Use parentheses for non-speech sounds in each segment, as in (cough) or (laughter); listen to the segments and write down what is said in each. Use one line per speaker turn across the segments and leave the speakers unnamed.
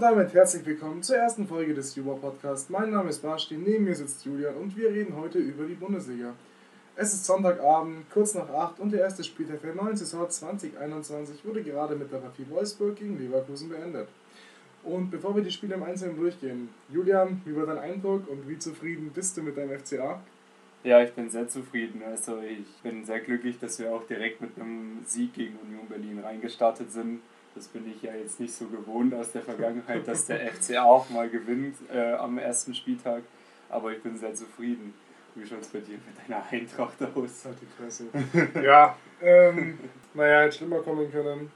und damit herzlich willkommen zur ersten Folge des Juba Podcast. Mein Name ist Basti, neben mir sitzt Julian und wir reden heute über die Bundesliga. Es ist Sonntagabend, kurz nach 8 und der erste Spieltag der neuen Saison 2021 wurde gerade mit der Partie Wolfsburg gegen Leverkusen beendet. Und bevor wir die Spiele im Einzelnen durchgehen, Julian, wie war dein Eindruck und wie zufrieden bist du mit deinem FCA?
Ja, ich bin sehr zufrieden. Also ich bin sehr glücklich, dass wir auch direkt mit einem Sieg gegen Union Berlin reingestartet sind. Das bin ich ja jetzt nicht so gewohnt aus der Vergangenheit, dass der FCA auch mal gewinnt äh, am ersten Spieltag. Aber ich bin sehr zufrieden. Wie schaut es bei dir mit deiner Eintracht aus?
Halt die Fresse. (laughs) ja, ähm, naja, hätte schlimmer kommen können.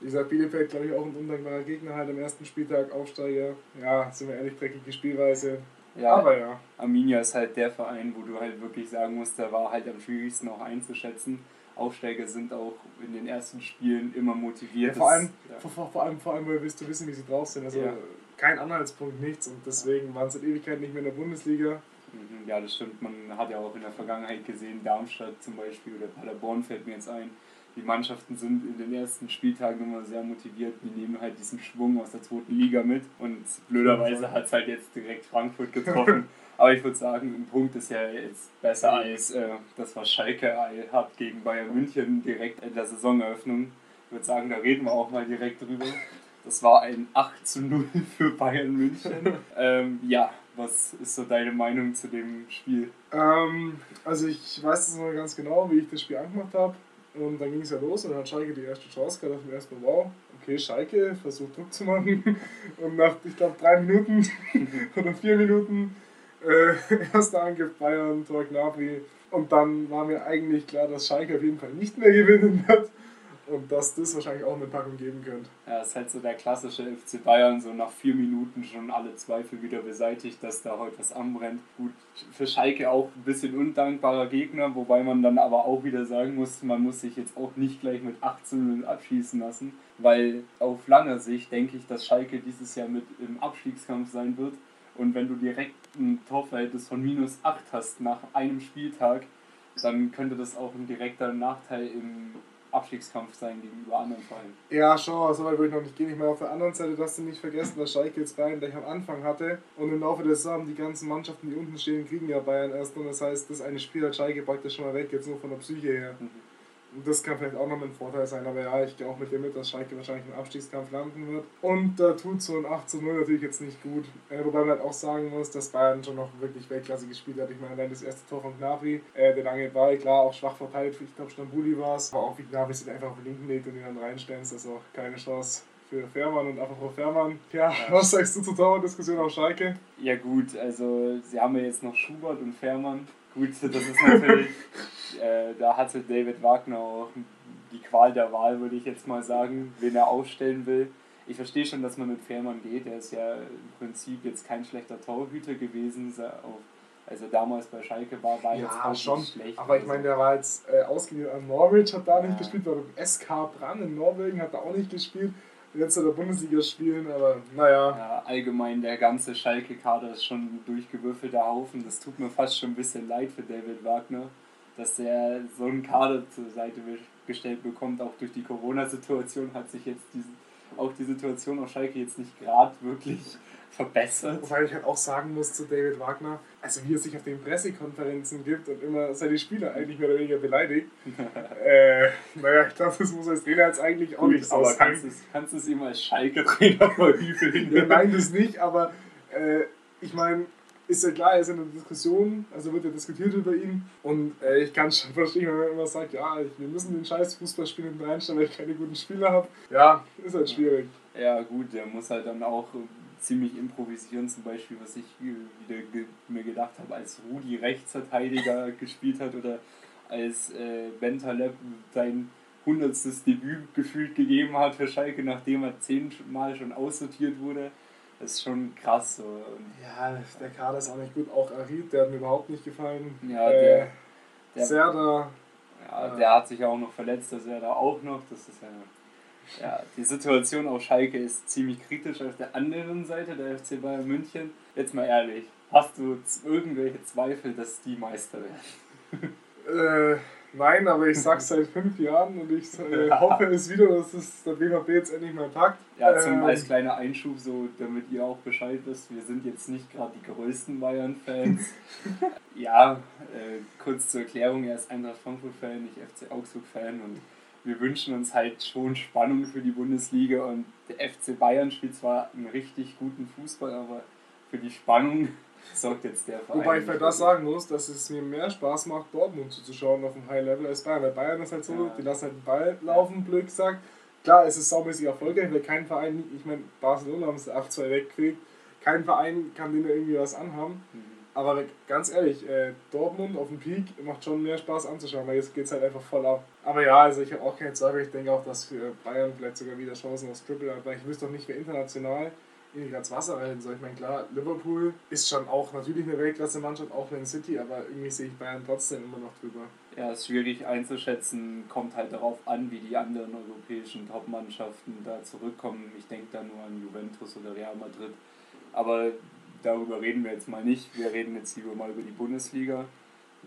Wie gesagt, Bielefeld, glaube ich, auch ein undankbarer Gegner halt am ersten Spieltag, Aufsteiger. Ja, sind wir ehrlich, dreckige Spielweise.
Ja, aber ja. Arminia ist halt der Verein, wo du halt wirklich sagen musst, der war halt am schwierigsten auch einzuschätzen. Aufsteiger sind auch in den ersten Spielen immer motiviert.
Ja, vor, allem, ja. vor, vor, allem, vor allem, weil willst du wissen, wie sie drauf sind. Also ja. kein Anhaltspunkt, nichts. Und deswegen waren sie seit Ewigkeit nicht mehr in der Bundesliga.
Mhm, ja, das stimmt. Man hat ja auch in der Vergangenheit gesehen, Darmstadt zum Beispiel oder Paderborn fällt mir jetzt ein. Die Mannschaften sind in den ersten Spieltagen immer sehr motiviert. Die nehmen halt diesen Schwung aus der zweiten Liga mit. Und blöderweise hat es halt jetzt direkt Frankfurt getroffen. (laughs) Aber ich würde sagen, ein Punkt ist ja jetzt besser als äh, das, was Schalke hat gegen Bayern München direkt in der Saisoneröffnung. Ich würde sagen, da reden wir auch mal direkt drüber. Das war ein 8 zu 0 (laughs) für Bayern München. (laughs) ähm, ja, was ist so deine Meinung zu dem Spiel?
Ähm, also ich weiß es noch ganz genau, wie ich das Spiel angemacht habe. Und dann ging es ja los und dann hat Schalke die erste Chance gehabt. Und erstmal, wow, okay, Schalke versucht Druck zu machen. (laughs) Und nach, ich glaube, drei Minuten oder vier Minuten äh, (laughs) erster Angriff Bayern, Tor Gnabry. Und dann war mir eigentlich klar, dass Schalke auf jeden Fall nicht mehr (laughs) gewinnen wird und dass das wahrscheinlich auch eine Packung geben könnte.
Ja, das ist halt so der klassische FC Bayern, so nach vier Minuten schon alle Zweifel wieder beseitigt, dass da heute was anbrennt. Gut, für Schalke auch ein bisschen undankbarer Gegner, wobei man dann aber auch wieder sagen muss, man muss sich jetzt auch nicht gleich mit 18 abschießen lassen, weil auf lange Sicht denke ich, dass Schalke dieses Jahr mit im Abstiegskampf sein wird. Und wenn du direkt ein Torverhältnis von minus 8 hast nach einem Spieltag, dann könnte das auch ein direkter Nachteil im Abstiegskampf sein gegenüber anderen Vereinen.
Ja, schon, so weit würde ich noch nicht gehen. Ich meine, auf der anderen Seite darfst du nicht vergessen, dass Schalke jetzt Bayern gleich am Anfang hatte und im Laufe der Saison die ganzen Mannschaften, die unten stehen, kriegen ja Bayern erst und das heißt, das eine Spiel hat Schalke praktisch schon mal weg, jetzt nur von der Psyche her. Mhm. Das kann vielleicht auch noch ein Vorteil sein, aber ja, ich gehe auch mit dir mit, dass Schalke wahrscheinlich im Abstiegskampf landen wird. Und da tut so ein 8 zu 0 natürlich jetzt nicht gut. Äh, wobei man halt auch sagen muss, dass Bayern schon noch wirklich Weltklasse gespielt hat. Ich meine, allein das erste Tor von Gnabry, äh, der lange Ball, klar, auch schwach verteilt, ich glaube Stambuli war es, aber auch wie Gnabry sich einfach auf den linken legt und ihn dann reinstellst, also keine Chance für Fährmann und apropos Fährmann. Ja, (laughs) was sagst du zur Dauerdiskussion auf Schalke?
Ja gut, also sie haben ja jetzt noch Schubert und Fährmann. Gut, das ist natürlich, (laughs) äh, da hatte David Wagner auch die Qual der Wahl, würde ich jetzt mal sagen, wen er aufstellen will. Ich verstehe schon, dass man mit Fährmann geht. Er ist ja im Prinzip jetzt kein schlechter Torhüter gewesen. Also damals bei Schalke war, war
ja, jetzt auch schon, nicht schlecht. Aber ich meine, der war jetzt äh, ausgeliehen an Norwich, hat da ja. nicht gespielt, war SK Brand in Norwegen, hat da auch nicht gespielt jetzt in der Bundesliga spielen, aber naja.
Ja, allgemein der ganze Schalke-Kader ist schon ein durchgewürfelter Haufen. Das tut mir fast schon ein bisschen leid für David Wagner, dass er so einen Kader zur Seite gestellt bekommt. Auch durch die Corona-Situation hat sich jetzt diese, auch die Situation auf Schalke jetzt nicht gerade wirklich verbessert.
Wobei ich halt auch sagen muss zu David Wagner, also wie er sich auf den Pressekonferenzen gibt und immer seine Spieler eigentlich mehr oder weniger beleidigt. (laughs) äh, naja, ich glaube, das muss als Trainer jetzt eigentlich auch Gut, nicht
so aber. Kannst du es ihm als Schalke-Trainer (laughs) verübeln?
ja, nein, das nicht, aber äh, ich meine, ist ja klar, er ist in einer Diskussion, also wird ja diskutiert über ihn. Und äh, ich kann schon (laughs) verstehen, wenn man immer sagt, ja, wir müssen den scheiß Fußballspiel hinten reinstellen, weil ich keine guten Spieler habe. Ja, ist halt schwierig.
Ja, gut, der muss halt dann auch ziemlich improvisieren, zum Beispiel, was ich wieder ge mir gedacht habe, als Rudi Rechtsverteidiger (laughs) gespielt hat oder als äh, Bentaleb sein hundertstes Debüt gefühlt gegeben hat für Schalke, nachdem er zehnmal schon aussortiert wurde. Das ist schon krass. So.
Ja, der Kader ist auch nicht gut. Auch Arid, der hat mir überhaupt nicht gefallen. Ja, der, äh,
der Serda. Ja, der hat sich auch noch verletzt, der Serda auch noch. Das ist ja ja, die Situation auf Schalke ist ziemlich kritisch. Auf der anderen Seite, der FC Bayern München, jetzt mal ehrlich, hast du irgendwelche Zweifel, dass die Meister werden? (laughs)
äh, Nein, aber ich sag's seit fünf Jahren und ich äh, (laughs) hoffe es wieder, dass es der BVB jetzt endlich mal packt.
Ja, zum,
Ähm,
als kleiner Einschub, so damit ihr auch Bescheid wisst, wir sind jetzt nicht gerade die größten Bayern-Fans. (laughs) ja, äh, kurz zur Erklärung, er ist Eintracht Frankfurt-Fan, nicht FC Augsburg-Fan und wir wünschen uns halt schon Spannung für die Bundesliga und der FC Bayern spielt zwar einen richtig guten Fußball, aber für die Spannung (laughs) sorgt jetzt der Verein.
Wobei ich vielleicht das sagen muss, dass es mir mehr Spaß macht, Dortmund zuzuschauen auf dem High Level als Bayern. Weil Bayern ist halt so,
Ja.
die lassen halt den Ball laufen, blöd gesagt. Klar, es ist saumäßig erfolgreich, weil kein Verein, ich meine, Barcelona haben es 8-2 weggekriegt, kein Verein kann denen irgendwie was anhaben.
Mhm.
Aber ganz ehrlich, äh, Dortmund auf dem Peak macht schon mehr Spaß anzuschauen, weil jetzt geht es halt einfach voll ab. Aber ja, also ich habe auch keine Zweifel, ich denke auch, dass für Bayern vielleicht sogar wieder Chancen aufs Triple hat, weil ich wüsste doch nicht, wer international irgendwie ans Wasser reiten soll. Ich meine, klar, Liverpool ist schon auch natürlich eine Weltklasse-Mannschaft, auch wenn City, aber irgendwie sehe ich Bayern trotzdem immer noch drüber.
Ja, ist schwierig einzuschätzen, kommt halt darauf an, wie die anderen europäischen Top-Mannschaften da zurückkommen. Ich denke da nur an Juventus oder Real Madrid. Aber darüber reden wir jetzt mal nicht. Wir reden jetzt lieber mal über die Bundesliga.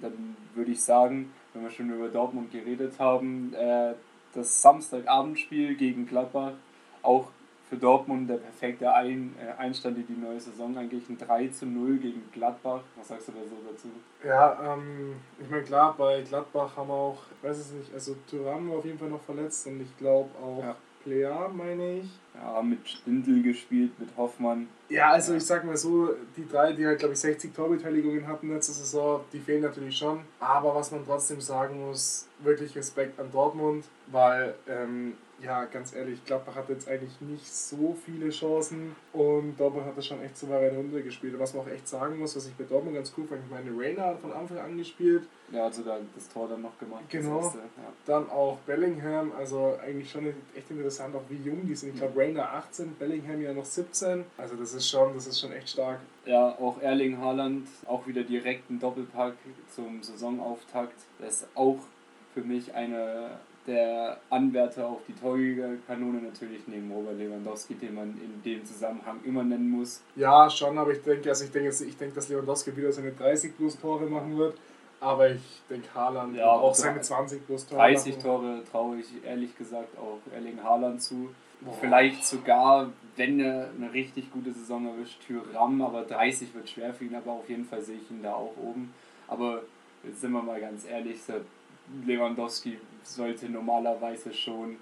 Dann würde ich sagen, wenn wir schon über Dortmund geredet haben, äh, das Samstagabendspiel gegen Gladbach, auch für Dortmund der perfekte Ein äh, Einstand in die neue Saison, eigentlich ein 3 zu 0 gegen Gladbach. Was sagst du da so dazu?
Ja, ähm, ich meine, klar, bei Gladbach haben wir auch, ich weiß es nicht, also Thuram war auf jeden Fall noch verletzt und ich glaube auch
Ja.
Plea, meine ich.
Ja, mit Stindl gespielt, mit Hoffmann.
Ja, also ich sag mal so, die drei, die halt glaube ich 60 Torbeteiligungen hatten letzte Saison, die fehlen natürlich schon. Aber was man trotzdem sagen muss, wirklich Respekt an Dortmund, weil, ähm, ja, ganz ehrlich, Gladbach hat jetzt eigentlich nicht so viele Chancen und Dortmund hat das schon echt souverän runtergespielt. Und was man auch echt sagen muss, was ich bei Dortmund ganz cool fand, ich meine, Rainer hat von Anfang an gespielt,
Ja, hat sogar das Tor dann noch gemacht.
Genau.
erste, Ja.
dann auch Bellingham, also eigentlich schon echt interessant, auch wie jung die sind. Ich glaube, Rainer 18, Bellingham ja noch 17. Also das ist schon, das ist schon echt stark.
ja, auch Erling Haaland, auch wieder direkt ein Doppelpack zum Saisonauftakt. Das ist auch für mich einer der Anwärter auf die Torjägerkanone natürlich neben Robert Lewandowski, den man in dem Zusammenhang immer nennen muss.
Ja, schon, aber ich denke, also ich denke, ich denke, dass Lewandowski wieder seine 30 plus Tore machen wird. Aber ich denke, Haaland
Ja,
auch seine 20 plus Tore
30
machen.
Tore traue ich ehrlich gesagt auch Erling Haaland zu.
Boah.
Vielleicht sogar, wenn er eine richtig gute Saison erwischt, Tyram, aber 30 wird schwer für ihn, aber auf jeden Fall sehe ich ihn da auch oben. Aber jetzt sind wir mal ganz ehrlich, Lewandowski sollte normalerweise schon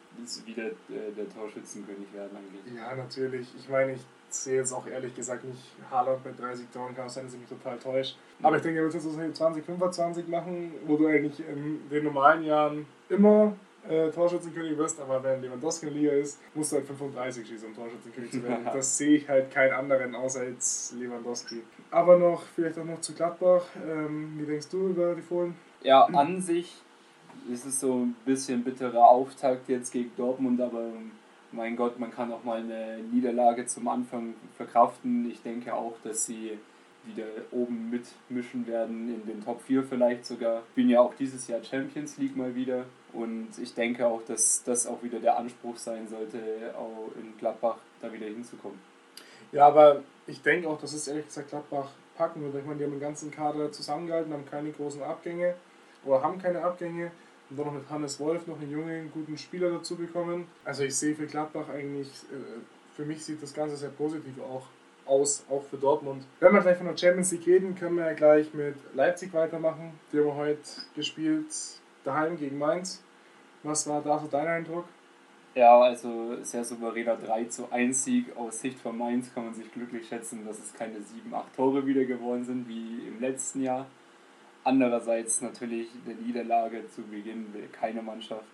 wieder äh, der Torschützenkönig werden eigentlich.
Ja, natürlich. Ich meine, ich sehe jetzt auch ehrlich gesagt nicht Haaland mit 30 Toren, kann auch sein, dass ich mich total täusche. Aber ich denke, er wird jetzt so 20, 25 machen, wo du eigentlich in den normalen Jahren immer äh, Torschützenkönig wirst, aber wenn Lewandowski in der Liga ist, musst du halt 35 schießen, um Torschützenkönig zu werden. (laughs) Das sehe ich halt keinen anderen außer jetzt Lewandowski. Aber noch, vielleicht auch noch zu Gladbach. Ähm, wie denkst du über die Fohlen?
Ja, an sich ist es so ein bisschen bitterer Auftakt jetzt gegen Dortmund, aber mein Gott, man kann auch mal eine Niederlage zum Anfang verkraften. Ich denke auch, dass sie wieder oben mitmischen werden, in den Top 4 vielleicht sogar. Spielen ja auch dieses Jahr Champions League mal wieder und ich denke auch, dass das auch wieder der Anspruch sein sollte, auch in Gladbach da wieder hinzukommen.
Ja, aber ich denke auch, dass es ehrlich gesagt Gladbach packen wird. Ich meine, die haben den ganzen Kader zusammengehalten, haben keine großen Abgänge oder haben keine Abgänge. Und dann noch mit Hannes Wolf noch einen jungen, guten Spieler dazu bekommen. Also ich sehe für Gladbach eigentlich, äh, für mich sieht das Ganze sehr positiv auch aus, auch für Dortmund. Wenn wir gleich von der Champions League reden, können wir ja gleich mit Leipzig weitermachen. Die haben heute gespielt daheim gegen Mainz. Was war da so dein Eindruck?
Ja, also sehr souveräner 3 zu 1 Sieg. Aus Sicht von Mainz kann man sich glücklich schätzen, dass es keine 7, 8 Tore wieder geworden sind wie im letzten Jahr. Andererseits natürlich eine Niederlage zu Beginn will keine Mannschaft.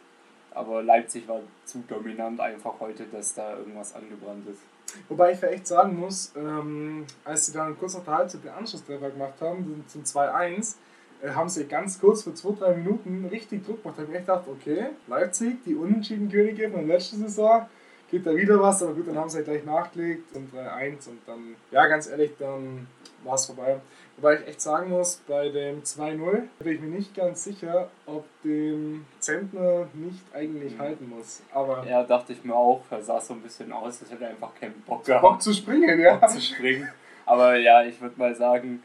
Aber Leipzig war zu dominant einfach heute, dass da irgendwas angebrannt ist.
Wobei ich ja echt sagen muss, ähm, als sie dann kurz nach der Halbzeit den Anschlusstreffer gemacht haben, zum 2-1, äh, haben sie ganz kurz für 2-3 Minuten richtig Druck gemacht. Da habe ich echt gedacht, okay, Leipzig, die unentschieden Könige von der letzten Saison, geht da wieder was, aber gut, dann haben sie halt gleich nachgelegt und 3-1 und dann, ja, ganz ehrlich, dann war es vorbei. Wobei ich echt sagen muss, bei dem 2-0 bin ich mir nicht ganz sicher, ob dem Zentner nicht eigentlich
Mhm.
halten muss. Aber
Ja, dachte ich mir auch, er sah so ein bisschen aus, als hätte er einfach keinen Bock
Bock
gehabt.
zu springen, ja.
Bock zu springen. Aber ja, ich würde mal sagen,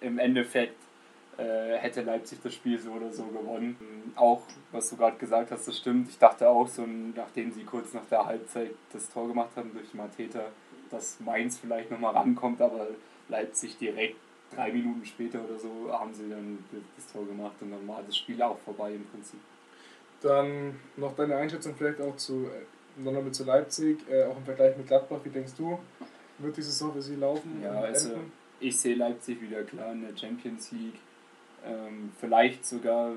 im Endeffekt äh, hätte Leipzig das Spiel so oder so gewonnen. Auch, was du gerade gesagt hast, das stimmt. Ich dachte auch so, nachdem sie kurz nach der Halbzeit das Tor gemacht haben durch Mateta, dass Mainz vielleicht nochmal rankommt, aber Leipzig direkt drei Minuten später oder so haben sie dann das Tor gemacht und dann war das Spiel auch vorbei im Prinzip.
Dann noch deine Einschätzung vielleicht auch zu, äh, noch zu Leipzig, äh, auch im Vergleich mit Gladbach, wie denkst du? Wird die Saison für sie laufen?
Ja, also ich sehe Leipzig wieder klar in der Champions League. Ähm, vielleicht sogar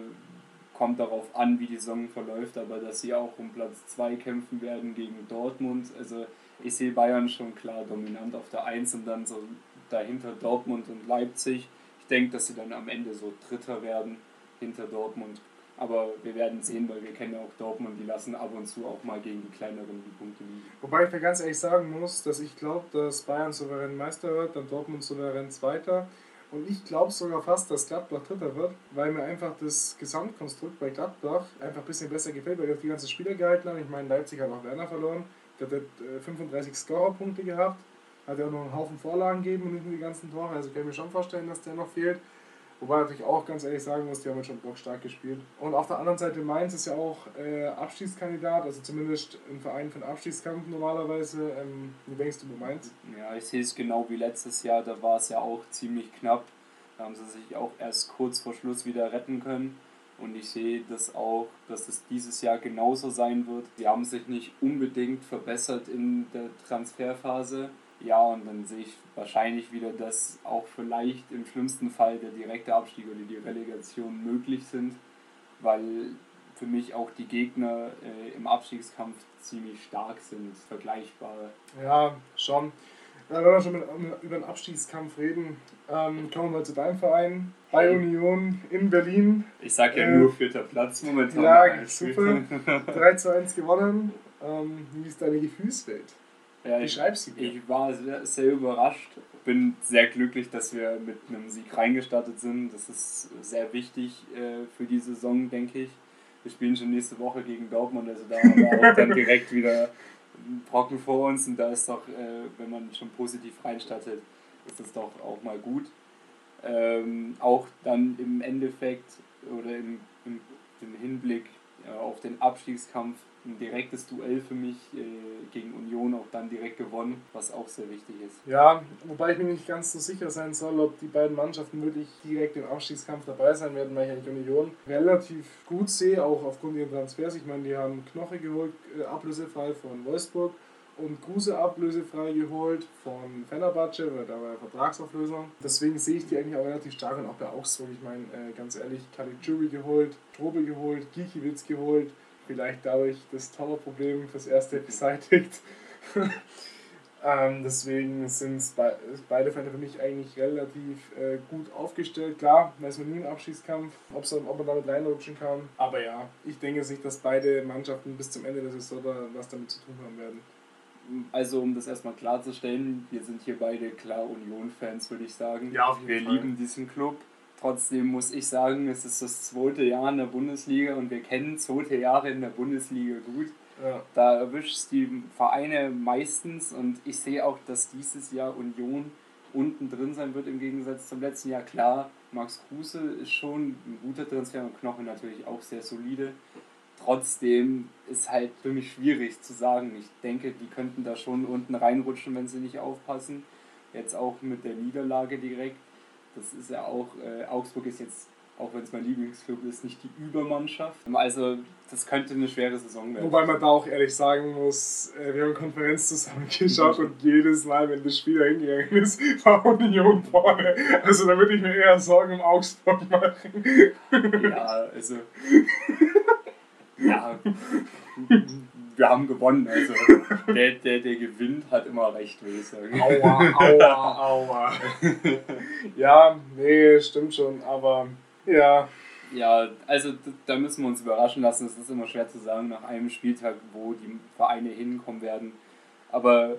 kommt darauf an, wie die Saison verläuft, aber dass sie auch um Platz 2 kämpfen werden gegen Dortmund. Also ich sehe Bayern schon klar dominant auf der 1 und dann so dahinter Dortmund und Leipzig. Ich denke, dass sie dann am Ende so Dritter werden hinter Dortmund. Aber wir werden sehen, weil wir kennen ja auch Dortmund, die lassen ab und zu auch mal gegen die kleineren die Punkte liegen.
Wobei ich mir ganz ehrlich sagen muss, dass ich glaube, dass Bayern souverän Meister wird, dann Dortmund souverän Zweiter. Und ich glaube sogar fast, dass Gladbach Dritter wird, weil mir einfach das Gesamtkonstrukt bei Gladbach einfach ein bisschen besser gefällt, weil die auch die ganzen Spieler gehalten haben. Ich meine, Leipzig hat auch Werner verloren. Der hat 35 äh, Scorerpunkte gehabt. Hat ja auch noch einen Haufen Vorlagen gegeben und nicht nur die ganzen Tore. Also kann ich mir schon vorstellen, dass der noch fehlt. Wobei natürlich auch ganz ehrlich sagen muss, die haben schon Bock stark gespielt. Und auf der anderen Seite Mainz ist ja auch äh, Abstiegskandidat, also zumindest ein Verein den Abstiegskampf normalerweise. Ähm, wie denkst du über Mainz?
Ja, ich sehe es genau wie letztes Jahr, da war es ja auch ziemlich knapp. Da haben sie sich auch erst kurz vor Schluss wieder retten können. Und ich sehe das auch, dass es dieses Jahr genauso sein wird. Sie haben sich nicht unbedingt verbessert in der Transferphase ja, und dann sehe ich wahrscheinlich wieder, dass auch vielleicht im schlimmsten Fall der direkte Abstieg oder die Relegation möglich sind, weil für mich auch die Gegner äh, im Abstiegskampf ziemlich stark sind, vergleichbar.
Ja, schon. Ja, wenn wir schon mit, über den Abstiegskampf reden, ähm, kommen wir mal zu deinem Verein, bei Union in Berlin.
Ich sage ja äh, nur vierter Platz momentan.
Ja, (laughs) super. (laughs) 3 zu 1 gewonnen. Ähm, wie ist deine Gefühlswelt?
Ja, ich, ich war sehr, sehr überrascht. Bin sehr glücklich, dass wir mit einem Sieg reingestartet sind. Das ist sehr wichtig äh, für die Saison, denke ich. Wir spielen schon nächste Woche gegen Dortmund, also da haben wir auch dann (laughs) direkt wieder einen Brocken vor uns. Und da ist doch, äh, wenn man schon positiv reinstartet, ist das doch auch mal gut. Ähm, auch dann im Endeffekt oder im, im, im Hinblick äh, auf den Abstiegskampf ein direktes Duell für mich äh, gegen Union auch dann direkt gewonnen, was auch sehr wichtig ist.
Ja, wobei ich mir nicht ganz so sicher sein soll, ob die beiden Mannschaften wirklich direkt im Abstiegskampf dabei sein werden, weil ich eigentlich Union relativ gut sehe, auch aufgrund ihrer Transfers. Ich meine, die haben Knoche geholt, äh, ablösefrei von Wolfsburg und Kruse ablösefrei geholt von Fenerbahce, weil da war ja Vertragsauflösung. Deswegen sehe ich die eigentlich auch relativ stark und auch bei Augsburg. Ich meine, äh, ganz ehrlich, Caligiuri geholt, Strobe geholt, Gikiewicz geholt, vielleicht dadurch das Torwartproblem fürs erste beseitigt. (laughs) ähm, deswegen sind be beide Fälle für mich eigentlich relativ äh, gut aufgestellt. Klar, weiß man nie im Abschießkampf, ob man damit reinrutschen kann. Aber ja, ich denke sich, dass beide Mannschaften bis zum Ende der Saison da was damit zu tun haben werden.
Also um das erstmal klarzustellen, wir sind hier beide klar Union-Fans, würde ich sagen.
Ja, auf jeden
wir
Fall.
lieben diesen Club. Trotzdem muss ich sagen, es ist das zweite Jahr in der Bundesliga und wir kennen zweite Jahre in der Bundesliga gut. Ja. Da erwischt die Vereine meistens und ich sehe auch, dass dieses Jahr Union unten drin sein wird im Gegensatz zum letzten Jahr. Klar, Max Kruse ist schon ein guter Transfer und Knochen natürlich auch sehr solide. Trotzdem ist halt für mich schwierig zu sagen. Ich denke, die könnten da schon unten reinrutschen, wenn sie nicht aufpassen. Jetzt auch mit der Niederlage direkt das ist ja auch, äh, Augsburg ist jetzt, auch wenn es mein Lieblingsclub ist, nicht die Übermannschaft. Also das könnte eine schwere Saison werden.
Wobei man da auch ehrlich sagen muss, äh, wir haben Konferenz zusammen geschaut und jedes Mal, wenn das Spiel hingegangen ist, (laughs) war Union vorne. Also da würde ich mir eher Sorgen um Augsburg machen.
Ja, also... ja, (laughs) wir haben gewonnen. Also (laughs) der, der, der gewinnt, hat immer recht, würde ich sagen.
Aua, aua, aua. (laughs) ja, nee, stimmt schon, aber ja.
Ja, also da müssen wir uns überraschen lassen. Es ist immer schwer zu sagen nach einem Spieltag, wo die Vereine hinkommen werden. Aber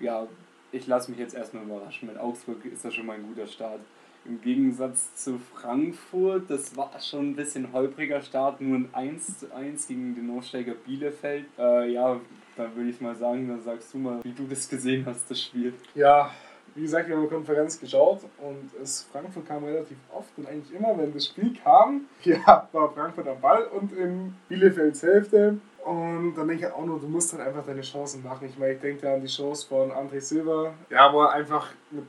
ja, ich lasse mich jetzt erstmal überraschen. Mit Augsburg ist das schon mal ein guter Start. Im Gegensatz zu Frankfurt, das war schon ein bisschen holpriger Start, nur ein 1 zu 1 gegen den Aufsteiger Bielefeld. Äh, ja, da würde ich mal sagen, dann sagst du mal, wie du das gesehen hast, das Spiel.
Ja, wie gesagt, wir haben eine Konferenz geschaut und es, Frankfurt kam relativ oft und eigentlich immer, wenn das Spiel kam, (laughs) ja, war Frankfurt am Ball und in Bielefelds Hälfte. Und dann denke ich auch nur, du musst halt einfach deine Chancen machen. Ich meine, ich denke da an die Chance von André Silva, ja, wo er einfach mit,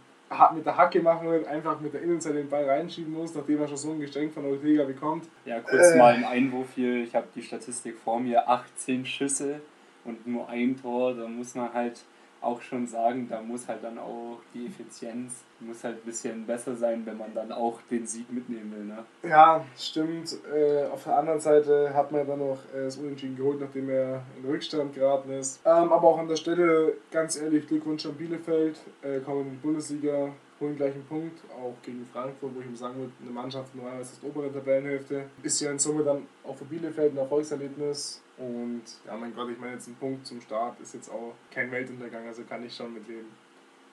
mit der Hacke machen wird, einfach mit der Innenseite den Ball reinschieben muss, nachdem er schon so ein Geschenk von Ortega bekommt.
Ja, kurz äh, mal ein Einwurf hier. Ich habe die Statistik vor mir: 18 Schüsse und nur ein Tor. Da muss man halt auch schon sagen, da muss halt dann auch die Effizienz, muss halt ein bisschen besser sein, wenn man dann auch den Sieg mitnehmen will. Ne?
Ja, stimmt. Äh, auf der anderen Seite hat man dann noch äh, das Unentschieden geholt, nachdem er in Rückstand geraten ist. Ähm, aber auch an der Stelle, ganz ehrlich, Glückwunsch an Bielefeld, äh, kommen in die Bundesliga, holen gleich einen Punkt, auch gegen Frankfurt, wo ich ihm sagen würde, eine Mannschaft als das obere Tabellenhälfte. Ist ja in Summe dann auch für Bielefeld ein Erfolgserlebnis und ja, mein Gott, ich meine, jetzt ein Punkt zum Start ist jetzt auch kein Weltuntergang, also kann ich schon mit leben.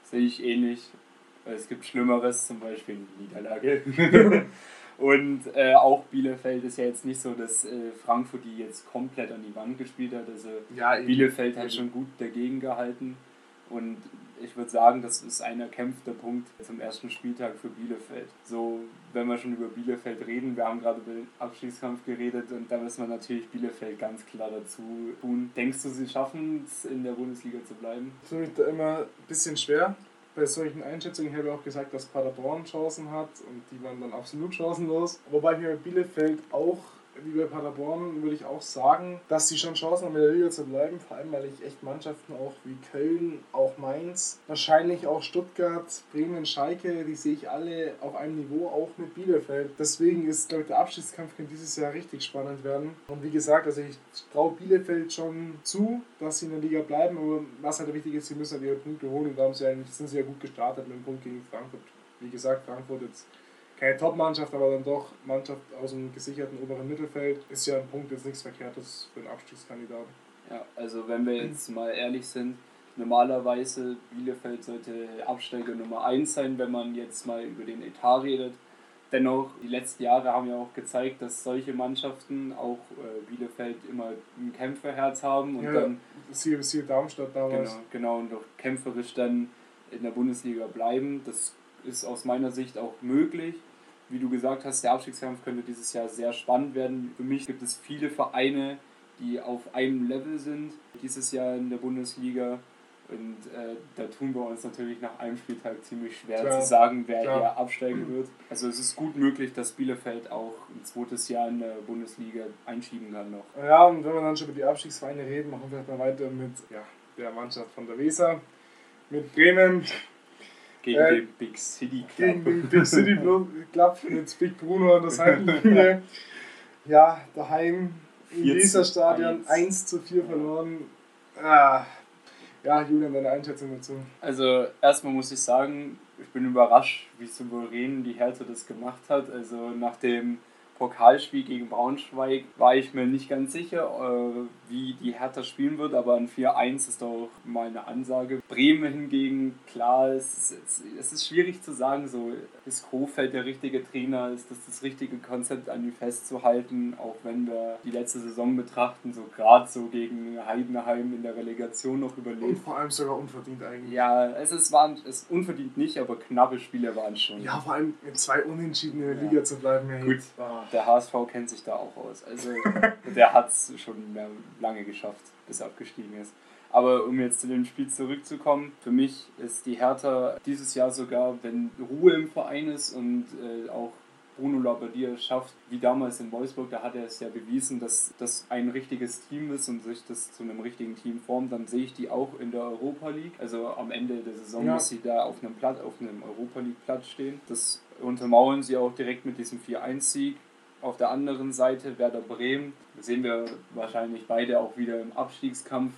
Sehe ich ähnlich. Es gibt Schlimmeres, zum Beispiel Niederlage. (laughs) und äh, auch Bielefeld ist ja jetzt nicht so, dass äh, Frankfurt die jetzt komplett an die Wand gespielt hat. Also ja, Bielefeld hat schon gut dagegen gehalten. Und ich würde sagen, das ist ein erkämpfter Punkt zum ersten Spieltag für Bielefeld. So, wenn wir schon über Bielefeld reden, wir haben gerade über den Abschiedskampf geredet und da müssen wir natürlich Bielefeld ganz klar dazu tun. Denkst du, sie schaffen es, in der Bundesliga zu bleiben?
Ist für mich da immer ein bisschen schwer. Bei solchen Einschätzungen habe ich auch gesagt, dass Paderborn Chancen hat und die waren dann absolut chancenlos. Wobei ich mir bei Bielefeld auch wie bei Paderborn würde ich auch sagen, dass sie schon Chancen haben, in der Liga zu bleiben. Vor allem, weil ich echt Mannschaften auch wie Köln, auch Mainz, wahrscheinlich auch Stuttgart, Bremen, Schalke, die sehe ich alle auf einem Niveau, auch mit Bielefeld. Deswegen ist, glaube ich, der Abschiedskampf könnte dieses Jahr richtig spannend werden. Und wie gesagt, also ich traue Bielefeld schon zu, dass sie in der Liga bleiben. Aber was halt wichtig ist, sie müssen halt ihre Punkte holen. Und da sind sie ja gut gestartet mit dem Punkt gegen Frankfurt. Wie gesagt, Frankfurt jetzt keine Top-Mannschaft, aber dann doch Mannschaft aus dem gesicherten oberen Mittelfeld, ist ja ein Punkt jetzt nichts Verkehrtes für einen Abstiegskandidaten.
Ja, also wenn wir jetzt mal ehrlich sind, normalerweise Bielefeld sollte Absteiger Nummer 1 sein, wenn man jetzt mal über den Etat redet. Dennoch, die letzten Jahre haben ja auch gezeigt, dass solche Mannschaften, auch äh, Bielefeld, immer ein Kämpferherz haben und ja, dann.
Siehe Darmstadt damals.
Genau, genau, und auch kämpferisch dann in der Bundesliga bleiben. Das ist aus meiner Sicht auch möglich. Wie du gesagt hast, der Abstiegskampf könnte dieses Jahr sehr spannend werden. Für mich gibt es viele Vereine, die auf einem Level sind dieses Jahr in der Bundesliga. Und äh, da tun wir uns natürlich nach einem Spieltag ziemlich schwer Klar. zu sagen, wer Klar. hier absteigen wird. Also es ist gut möglich, dass Bielefeld auch ein zweites Jahr in der Bundesliga einschieben kann noch.
Ja, und wenn wir dann schon über die Abstiegsvereine reden, machen wir vielleicht mal weiter mit ja, der Mannschaft von der Weser, mit Bremen,
gegen äh, den Big City
Club. Gegen den Big City (laughs) Club mit Big Bruno an der Seitenlinie. ja, daheim im Weserstadion 1 zu 4 verloren. Ah. Ja, Julian, deine Einschätzung dazu.
Also, erstmal muss ich sagen, ich bin überrascht, wie souverän die Hertha das gemacht hat. Also, nach dem Pokalspiel gegen Braunschweig war ich mir nicht ganz sicher, äh, wie die Hertha spielen wird, aber ein 4-1 ist doch mal eine Ansage. Bremen hingegen, klar, es ist, es ist schwierig zu sagen, so ist Kofeld der richtige Trainer, ist das das richtige Konzept an ihm festzuhalten, auch wenn wir die letzte Saison betrachten, so gerade so gegen Heidenheim in der Relegation noch überlebt. Und
vor allem sogar unverdient eigentlich.
Ja, es ist, waren, es unverdient nicht, aber knappe Spiele waren schon.
Ja, vor allem mit zwei Unentschieden in der ja. Liga zu bleiben.
Ja, Gut, war der HSV kennt sich da auch aus. Also (laughs) der hat es schon lange geschafft, bis er abgestiegen ist. Aber um jetzt zu dem Spiel zurückzukommen, für mich ist die Hertha dieses Jahr sogar, wenn Ruhe im Verein ist und äh, auch Bruno Labbadia schafft, wie damals in Wolfsburg, da hat er es ja bewiesen, dass das ein richtiges Team ist und sich das zu einem richtigen Team formt, dann sehe ich die auch in der Europa League. Also am Ende der Saison ja. muss sie da auf einem Platz, auf einem Europa League Platz stehen. Das untermauern sie auch direkt mit diesem 4-1-Sieg. Auf der anderen Seite Werder Bremen, sehen wir wahrscheinlich beide auch wieder im Abstiegskampf.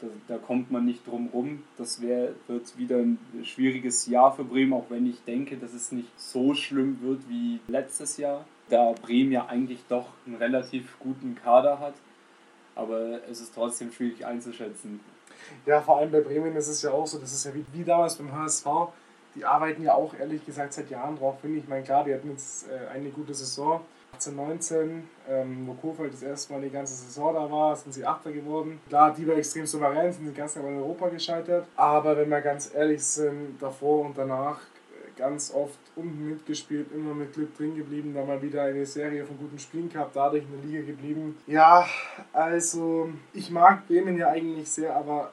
Da, da kommt man nicht drum rum. Das wär, wird wieder ein schwieriges Jahr für Bremen, auch wenn ich denke, dass es nicht so schlimm wird wie letztes Jahr, da Bremen ja eigentlich doch einen relativ guten Kader hat. Aber es ist trotzdem schwierig einzuschätzen.
Ja, vor allem bei Bremen ist es ja auch so, das ist ja wie, wie damals beim HSV. Die arbeiten ja auch ehrlich gesagt seit Jahren drauf, finde ich. Ich meine, klar, die hatten jetzt äh, eine gute Saison 18, 19, ähm, wo Kofeld das erste Mal die ganze Saison da war, sind sie Achter geworden. Klar, die war extrem souverän, sind die ganz knapp in Europa gescheitert. Aber wenn wir ganz ehrlich sind, davor und danach äh, ganz oft unten mitgespielt, immer mit Glück drin geblieben, dann mal wieder eine Serie von guten Spielen gehabt, dadurch in der Liga geblieben. Ja, also ich mag Bremen ja eigentlich sehr, aber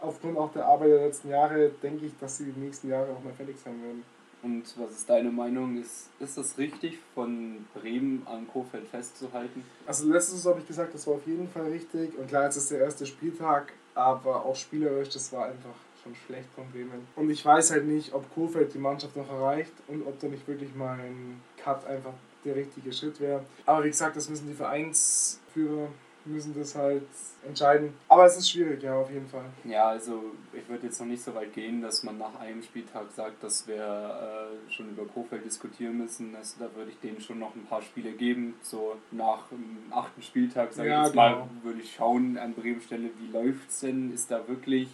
aufgrund auch der Arbeit der letzten Jahre denke ich, dass sie die nächsten Jahre auch mal fertig sein werden.
Und was ist deine Meinung? Ist, ist das richtig, von Bremen an Kofeld festzuhalten?
Also letztes habe ich gesagt, das war auf jeden Fall richtig. Und klar, jetzt ist der erste Spieltag, aber auch spielerisch, das war einfach schon schlecht von Bremen. Und ich weiß halt nicht, ob Kofeld die Mannschaft noch erreicht und ob da nicht wirklich mal ein Cut einfach der richtige Schritt wäre. Aber wie gesagt, das müssen die Vereinsführer müssen das halt entscheiden. Aber es ist schwierig, ja, auf jeden Fall.
Ja, also ich würde jetzt noch nicht so weit gehen, dass man nach einem Spieltag sagt, dass wir äh, schon über Kofeld diskutieren müssen. Also da würde ich denen schon noch ein paar Spiele geben. So nach dem achten Spieltag, sage ja, ich jetzt genau. mal, würde ich schauen an Bremen Stelle, wie läuft es denn? Ist da wirklich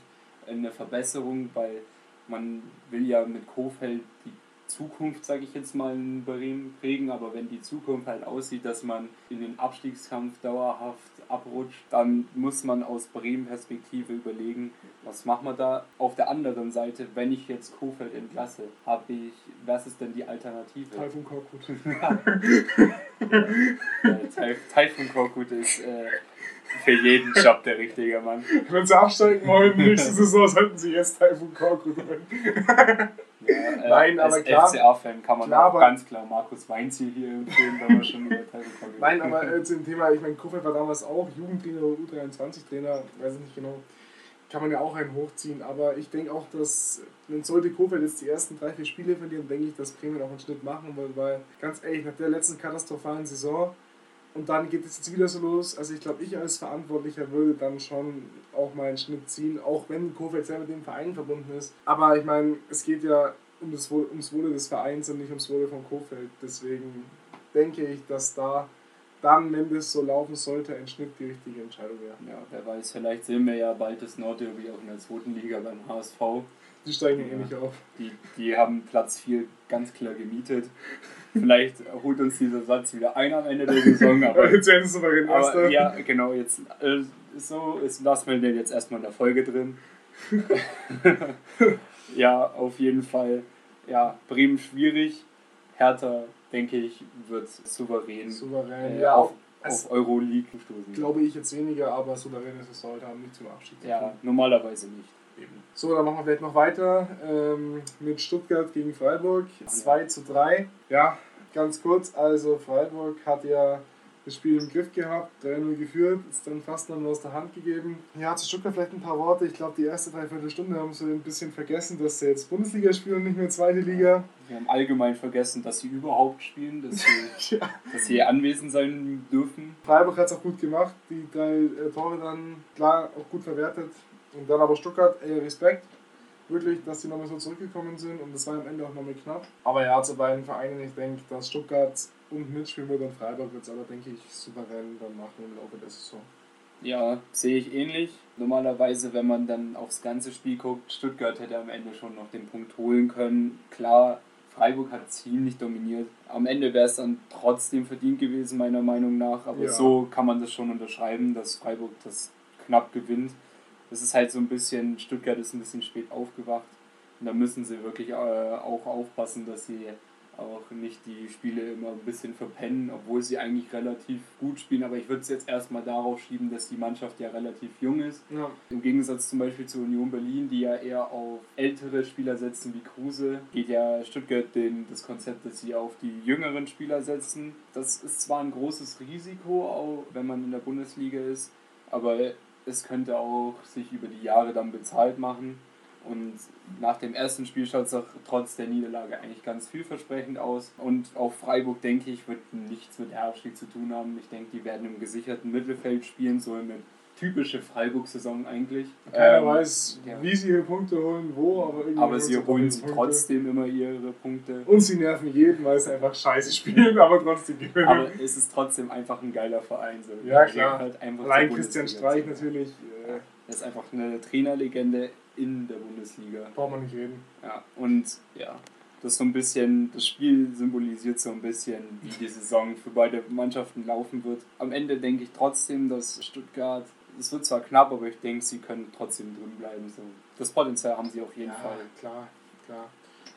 eine Verbesserung? Weil man will ja mit Kofeld die Zukunft, sage ich jetzt mal, in Bremen prägen, aber wenn die Zukunft halt aussieht, dass man in den Abstiegskampf dauerhaft abrutscht, dann muss man aus Bremen-Perspektive überlegen, was machen wir da. Auf der anderen Seite, wenn ich jetzt Kofeld entlasse, habe ich, was ist denn die Alternative?
Taifun Korkut. (laughs)
ja, Taifun Korkut ist äh, für jeden Job der richtige Mann.
Wenn sie absteigen wollen, nächste Saison sollten sie jetzt Taifun Korkut holen. (laughs)
Äh, Nein, aber als klar. FCA-Fan kann man klar, ganz klar Markus Weinziel hier empfehlen, da wir schon über Teil (laughs)
Nein, aber äh, zu dem Thema, ich meine, Kofeld war damals auch Jugendtrainer oder U23-Trainer, weiß ich nicht genau. Kann man ja auch einen hochziehen, aber ich denke auch, dass, wenn sollte Kofeld jetzt die ersten drei, vier Spiele verlieren, denke ich, dass Bremen auch einen Schnitt machen will, weil ganz ehrlich, nach der letzten katastrophalen Saison und dann geht es jetzt wieder so los. Also ich glaube, ich als Verantwortlicher würde dann schon auch mal einen Schnitt ziehen, auch wenn Kofeld sehr mit dem Verein verbunden ist. Aber ich meine, es geht ja um das Wohl, ums Wohle des Vereins und nicht ums Wohle von Kofeld. Deswegen denke ich, dass da dann, wenn das so laufen sollte, ein Schnitt die richtige Entscheidung wäre.
Ja, wer weiß, vielleicht sehen wir ja bald das Nordderby auch in der zweiten Liga beim HSV.
Die steigen ja eh nicht auf.
Die, die haben Platz 4 ganz klar gemietet. Vielleicht holt uns dieser Satz wieder ein am Ende der Saison. (laughs) Aber jetzt werden es aber aber, Ja, genau, jetzt äh, so ist, lassen wir den jetzt erstmal in der Folge drin. (laughs) ja, auf jeden Fall. Ja, Bremen schwierig. Hertha, denke ich, wird souverän,
souverän
äh, ja, auf, auf Euroleague stoßen.
Glaube ich jetzt weniger, aber souverän ist es sollte haben, nicht zum Abschied
zu Ja, normalerweise nicht.
Eben. So, dann machen wir vielleicht noch weiter ähm, mit Stuttgart gegen Freiburg. 2 zu 3. Ja, ganz kurz. Also, Freiburg hat ja das Spiel im Griff gehabt, 3-0 geführt, ist dann fast noch aus der Hand gegeben. Ja, zu Stuttgart vielleicht ein paar Worte. Ich glaube, die erste Dreiviertelstunde haben sie ein bisschen vergessen, dass sie jetzt Bundesliga spielen und nicht mehr zweite Liga.
Wir haben allgemein vergessen, dass sie überhaupt spielen, dass sie, (laughs) ja. dass sie anwesend sein dürfen.
Freiburg hat es auch gut gemacht, die drei äh, Tore dann klar auch gut verwertet. Und dann aber Stuttgart, ey, Respekt. Wirklich, dass die nochmal so zurückgekommen sind und das war am Ende auch nochmal knapp. Aber ja, zu beiden Vereinen, ich denke, dass Stuttgart und mitspielen wird und Freiburg wird es aber, denke ich, souverän dann machen im Laufe der Saison.
Ja, sehe ich ähnlich. Normalerweise, wenn man dann aufs ganze Spiel guckt, Stuttgart hätte am Ende schon noch den Punkt holen können. Klar, Freiburg hat ziemlich dominiert. Am Ende wäre es dann trotzdem verdient gewesen, meiner Meinung nach. Aber ja. so kann man das schon unterschreiben, dass Freiburg das knapp gewinnt das ist halt so ein bisschen, Stuttgart ist ein bisschen spät aufgewacht. Und da müssen sie wirklich äh, auch aufpassen, dass sie auch nicht die Spiele immer ein bisschen verpennen, obwohl sie eigentlich relativ gut spielen. Aber ich würde es jetzt erstmal darauf schieben, dass die Mannschaft ja relativ jung ist. Ja. Im Gegensatz zum Beispiel zu Union Berlin, die ja eher auf ältere Spieler setzen wie Kruse, geht ja Stuttgart den, das Konzept, dass sie auf die jüngeren Spieler setzen. Das ist zwar ein großes Risiko, auch wenn man in der Bundesliga ist, aber es könnte auch sich über die Jahre dann bezahlt machen. Und nach dem ersten Spiel schaut es auch trotz der Niederlage eigentlich ganz vielversprechend aus. Und auch Freiburg, denke ich, wird nichts mit der Abstieg zu tun haben. Ich denke, die werden im gesicherten Mittelfeld spielen, so eine typische Freiburg-Saison eigentlich.
Keiner ähm, weiß, ja. wie sie ihre Punkte holen, wo, aber irgendwie.
Aber sie holen sie trotzdem immer ihre Punkte.
Und sie nerven jeden, weil sie einfach scheiße spielen, (laughs) aber trotzdem
gewinnen. Aber es ist trotzdem einfach ein geiler Verein. So.
Ja, klar. Halt Allein Christian Streich natürlich.
Äh, er ist einfach eine Trainerlegende in der Bundesliga.
Braucht man nicht reden.
Ja, und ja, das so ein bisschen, das Spiel symbolisiert so ein bisschen, wie die Saison für beide Mannschaften laufen wird. Am Ende denke ich trotzdem, dass Stuttgart, es wird zwar knapp, aber ich denke, sie können trotzdem drin bleiben. So. Das Potenzial haben sie auf jeden
ja,
Fall.
klar, klar.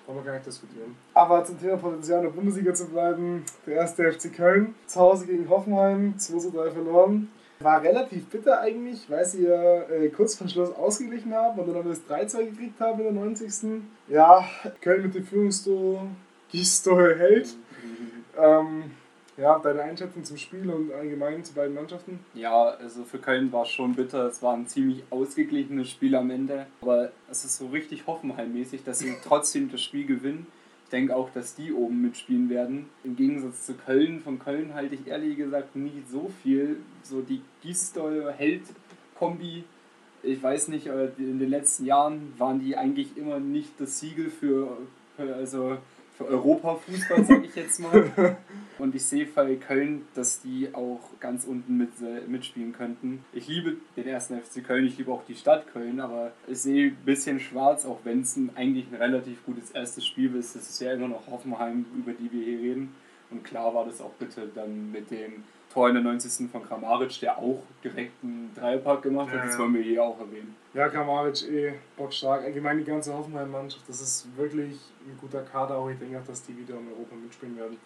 Wollen wir gar nicht diskutieren. Aber zum Thema Potenzial in der Bundesliga zu bleiben, der erste FC Köln, zu Hause gegen Hoffenheim, 2 zu 3 verloren. War relativ bitter eigentlich, weil sie ja äh, kurz vor Schluss ausgeglichen haben und dann noch das 3-2 gekriegt haben in der 90. Ja, Köln mit dem Führungstor, Gistol hält. (laughs) Ähm, ja, deine Einschätzung zum Spiel und allgemein zu beiden Mannschaften?
Ja, also für Köln war es schon bitter. Es war ein ziemlich ausgeglichenes Spiel am Ende. Aber es ist so richtig Hoffenheim-mäßig, dass sie (laughs) trotzdem das Spiel gewinnen. Ich denke auch, dass die oben mitspielen werden. Im Gegensatz zu Köln. Von Köln halte ich ehrlich gesagt nicht so viel. So die Gisdol-Held-Kombi. Ich weiß nicht, in den letzten Jahren waren die eigentlich immer nicht das Siegel für, also für Europa-Fußball, sage ich jetzt mal. (laughs) Und ich sehe bei Köln, dass die auch ganz unten mit, äh, mitspielen könnten. Ich liebe den ersten FC Köln, ich liebe auch die Stadt Köln, aber ich sehe ein bisschen schwarz, auch wenn es eigentlich ein relativ gutes erstes Spiel ist. Das ist ja immer noch Hoffenheim, über die wir hier reden. Und klar war das auch bitte dann mit dem Tor in der 90. von Kramaric, der auch direkt einen Dreierpack gemacht hat. Ja, das wollen wir hier auch erwähnen.
Ja, Kramaric eh bockstark. Allgemein die ganze Hoffenheim-Mannschaft, das ist wirklich ein guter Kader. Auch ich denke auch, dass die wieder in Europa mitspielen werden.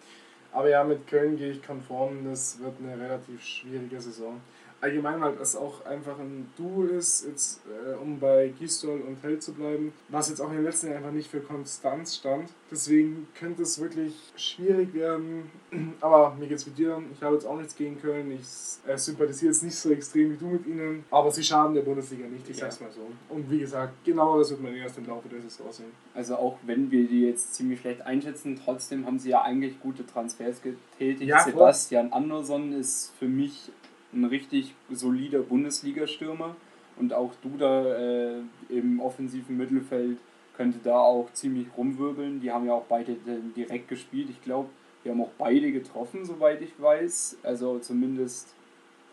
Aber ja, mit Köln gehe ich konform. Das wird eine relativ schwierige Saison allgemein, weil das auch einfach ein Duo ist, jetzt, äh, um bei Gistol und Held zu bleiben, was jetzt auch in den letzten Jahren einfach nicht für Konstanz stand. Deswegen könnte es wirklich schwierig werden. (clears throat) Aber mir geht's wie dir. Ich habe jetzt auch nichts gegen Köln. Ich äh, sympathisiere jetzt nicht so extrem wie du mit ihnen. Aber sie schaden der Bundesliga nicht, ich ja. sag's mal so. Und wie gesagt, genau das wird man erst im Laufe der Saison sehen.
Also auch wenn wir die jetzt ziemlich schlecht einschätzen, trotzdem haben sie ja eigentlich gute Transfers getätigt.
Ja,
Sebastian Andersson ist für mich ein richtig solider Bundesliga-Stürmer und auch Duda äh, im offensiven Mittelfeld könnte da auch ziemlich rumwirbeln. Die haben ja auch beide direkt gespielt. Ich glaube, die haben auch beide getroffen, soweit ich weiß. Also zumindest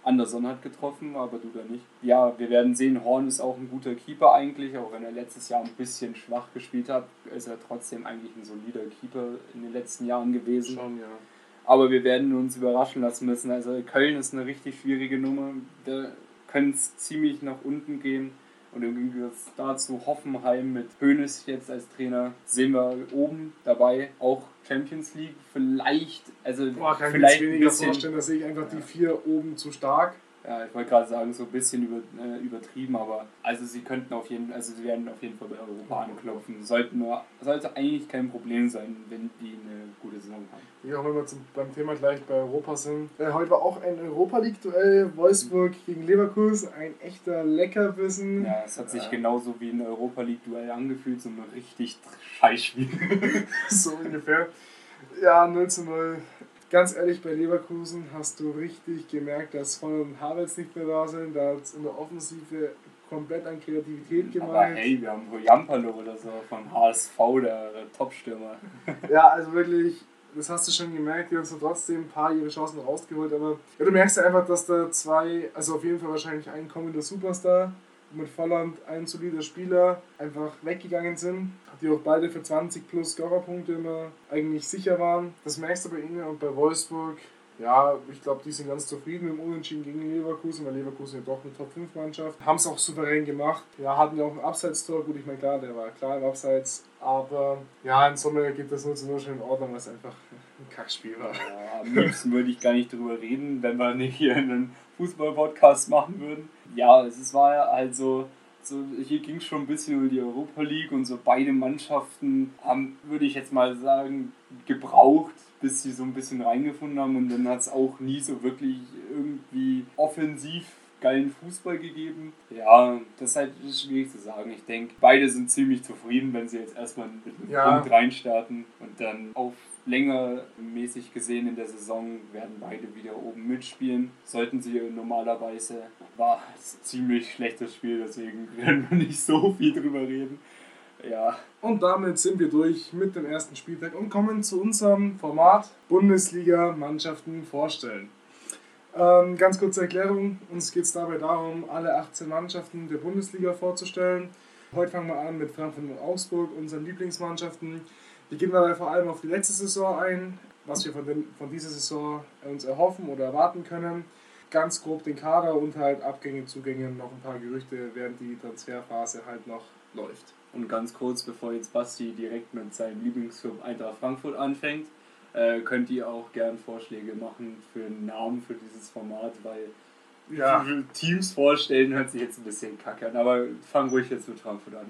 Anderson hat getroffen, aber Duda nicht. Ja, wir werden sehen, Horn ist auch ein guter Keeper eigentlich, auch wenn er letztes Jahr ein bisschen schwach gespielt hat, ist er trotzdem eigentlich ein solider Keeper in den letzten Jahren gewesen.
Schon, ja.
Aber wir werden uns überraschen lassen müssen. Also Köln ist eine richtig schwierige Nummer. Da können es ziemlich nach unten gehen. Und im Gegensatz dazu Hoffenheim mit Hoeneß jetzt als Trainer sehen wir oben dabei. Auch Champions League vielleicht, also
Boah, kann
vielleicht
ich mir weniger vorstellen, dass ich einfach ja. die vier oben zu stark
ja, ich wollte gerade sagen, so ein bisschen über, äh, übertrieben, aber also sie könnten auf jeden also sie werden auf jeden Fall bei Europa anklopfen. Sollten nur, sollte eigentlich kein Problem sein, wenn die eine gute Saison haben.
Ja, wenn wir zum, beim Thema gleich bei Europa sind. Äh, heute war auch ein Europa League-Duell Wolfsburg mhm. gegen Leverkusen, ein echter Leckerbissen.
Ja, es hat sich ja. genauso wie ein Europa League-Duell angefühlt, so ein richtig Scheißspiel. (laughs)
so ungefähr. Ja, 0 zu 0 ganz ehrlich, bei Leverkusen hast du richtig gemerkt, dass Von und Havels nicht mehr da sind. Da hat es in der Offensive komplett an Kreativität gemacht. Aber
hey, wir haben Jampalo oder so von HSV, der Top-Stürmer. (laughs)
ja, also wirklich, das hast du schon gemerkt, die haben so trotzdem ein paar ihre Chancen rausgeholt, aber ja, du merkst ja einfach, dass da zwei, also auf jeden Fall wahrscheinlich ein kommender Superstar mit Volland ein solider Spieler einfach weggegangen sind, die auch beide für 20 plus Scorerpunkte immer eigentlich sicher waren. Das merkst du bei ihnen und bei Wolfsburg. Ja, ich glaube, die sind ganz zufrieden mit dem Unentschieden gegen Leverkusen, weil Leverkusen ja doch eine Top-5-Mannschaft. Haben es auch souverän gemacht. Ja, hatten ja auch ein Abseits-Tor. Gut, ich meine, klar, der war klar im Abseits. Aber ja, in Summe geht das nur zu nur schon in Ordnung, weil es einfach ein Kackspiel war.
Ja, am liebsten würde ich gar nicht drüber reden, wenn wir nicht hier einen Fußball-Podcast machen würden. Ja, es war ja also, so, hier ging es schon ein bisschen über die Europa League und so beide Mannschaften haben, würde ich jetzt mal sagen, gebraucht, bis sie so ein bisschen reingefunden haben und dann hat es auch nie so wirklich irgendwie offensiv geilen Fußball gegeben. Ja, das ist halt schwierig zu sagen. Ich denke, beide sind ziemlich zufrieden, wenn sie jetzt erstmal mit einem ja. Punkt reinstarten und dann auf längermäßig gesehen in der Saison werden beide wieder oben mitspielen. Sollten sie normalerweise, war es ein ziemlich schlechtes Spiel, deswegen werden wir nicht so viel drüber reden. Ja.
Und damit sind wir durch mit dem ersten Spieltag und kommen zu unserem Format Bundesliga-Mannschaften vorstellen. Ähm, ganz kurze Erklärung, uns geht es dabei darum, alle 18 Mannschaften der Bundesliga vorzustellen. Heute fangen wir an mit Frankfurt und Augsburg, unseren Lieblingsmannschaften. Wir gehen dabei vor allem auf die letzte Saison ein, was wir von, den, von dieser Saison uns erhoffen oder erwarten können. Ganz grob den Kader und halt Abgänge, Zugänge, noch ein paar Gerüchte, während die Transferphase halt noch läuft.
Und ganz kurz, bevor jetzt Basti direkt mit seinem Lieblingsclub Eintracht Frankfurt anfängt, äh, könnt ihr auch gern Vorschläge machen für einen Namen für dieses Format, weil
Ja.
Teams vorstellen hört sich jetzt ein bisschen kacke an, aber fang ruhig jetzt mit Frankfurt an.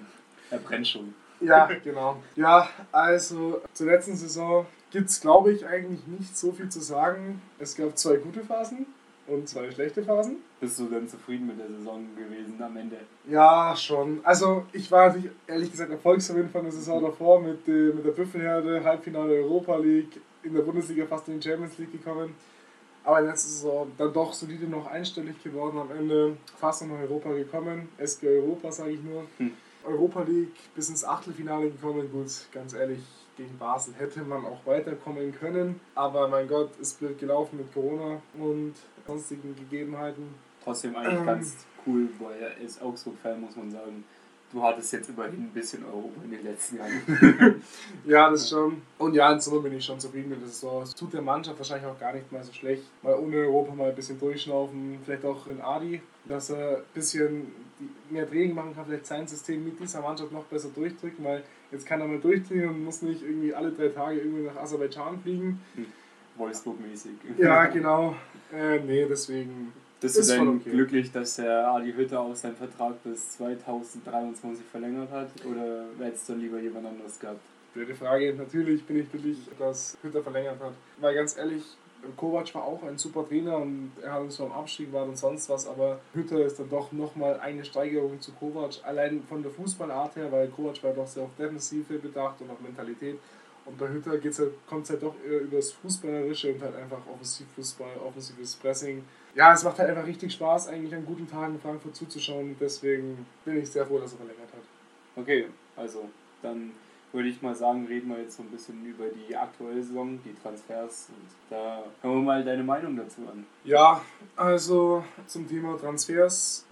Er brennt schon.
Ja, genau. Ja, also zur letzten Saison gibt es, glaube ich, eigentlich nicht so viel zu sagen. Es gab zwei gute Phasen und zwei schlechte Phasen.
Bist du denn zufrieden mit der Saison gewesen am Ende?
Ja, schon. Also ich war natürlich ehrlich gesagt erfolgsverwöhnt von der Saison davor mit, äh, mit der Büffelherde, Halbfinale Europa League, in der Bundesliga fast in die Champions League gekommen. Aber letzten Saison dann doch solide noch einstellig geworden, am Ende fast noch nach Europa gekommen. SG Europa, sage ich nur.
Hm.
Europa League bis ins Achtelfinale gekommen. Gut, ganz ehrlich, gegen Basel hätte man auch weiterkommen können. Aber mein Gott, ist blöd gelaufen mit Corona und sonstigen Gegebenheiten.
Trotzdem eigentlich
Ähm.
ganz cool, weil er ist Augsburg-Fan, muss man sagen. Du hattest jetzt immerhin ein bisschen Europa in den letzten Jahren. (laughs)
Ja, das schon. Und ja, in Summe bin ich schon zufrieden mit der Saison. Es tut der Mannschaft wahrscheinlich auch gar nicht mal so schlecht. Mal ohne Europa mal ein bisschen durchschnaufen. Vielleicht auch in Adi, dass er ein bisschen mehr Training machen kann. Vielleicht sein System mit dieser Mannschaft noch besser durchdrücken, weil jetzt kann er mal durchtrainieren und muss nicht irgendwie alle drei Tage irgendwie nach Aserbaidschan fliegen.
Wolfsburg-mäßig.
Ja, (laughs) genau. Äh, nee, deswegen.
Bist du
Ist
denn
okay.
glücklich, dass der Adi Hütter auch seinen Vertrag bis 2023 verlängert hat? Oder hättest du lieber jemand anderes gehabt?
Blöde Frage. Natürlich bin ich glücklich, dass Hütter verlängert hat. Weil ganz ehrlich, Kovac war auch ein super Trainer und er hat uns am Abstieg war und sonst was, aber Hütter ist dann doch nochmal eine Steigerung zu Kovac. Allein von der Fußballart her, weil Kovac war doch sehr auf Defensive bedacht und auf Mentalität. Und bei Hütter halt, kommt es halt doch eher übers Fußballerische und halt einfach Offensivfußball, offensives Pressing. Ja, es macht halt einfach richtig Spaß, eigentlich an guten Tagen Frankfurt zuzuschauen. Deswegen bin ich sehr froh, dass er verlängert hat.
Okay, also dann würde ich mal sagen, reden wir jetzt so ein bisschen über die aktuelle Saison, die Transfers. Und da hören wir mal deine Meinung dazu an.
Ja, also zum Thema Transfers.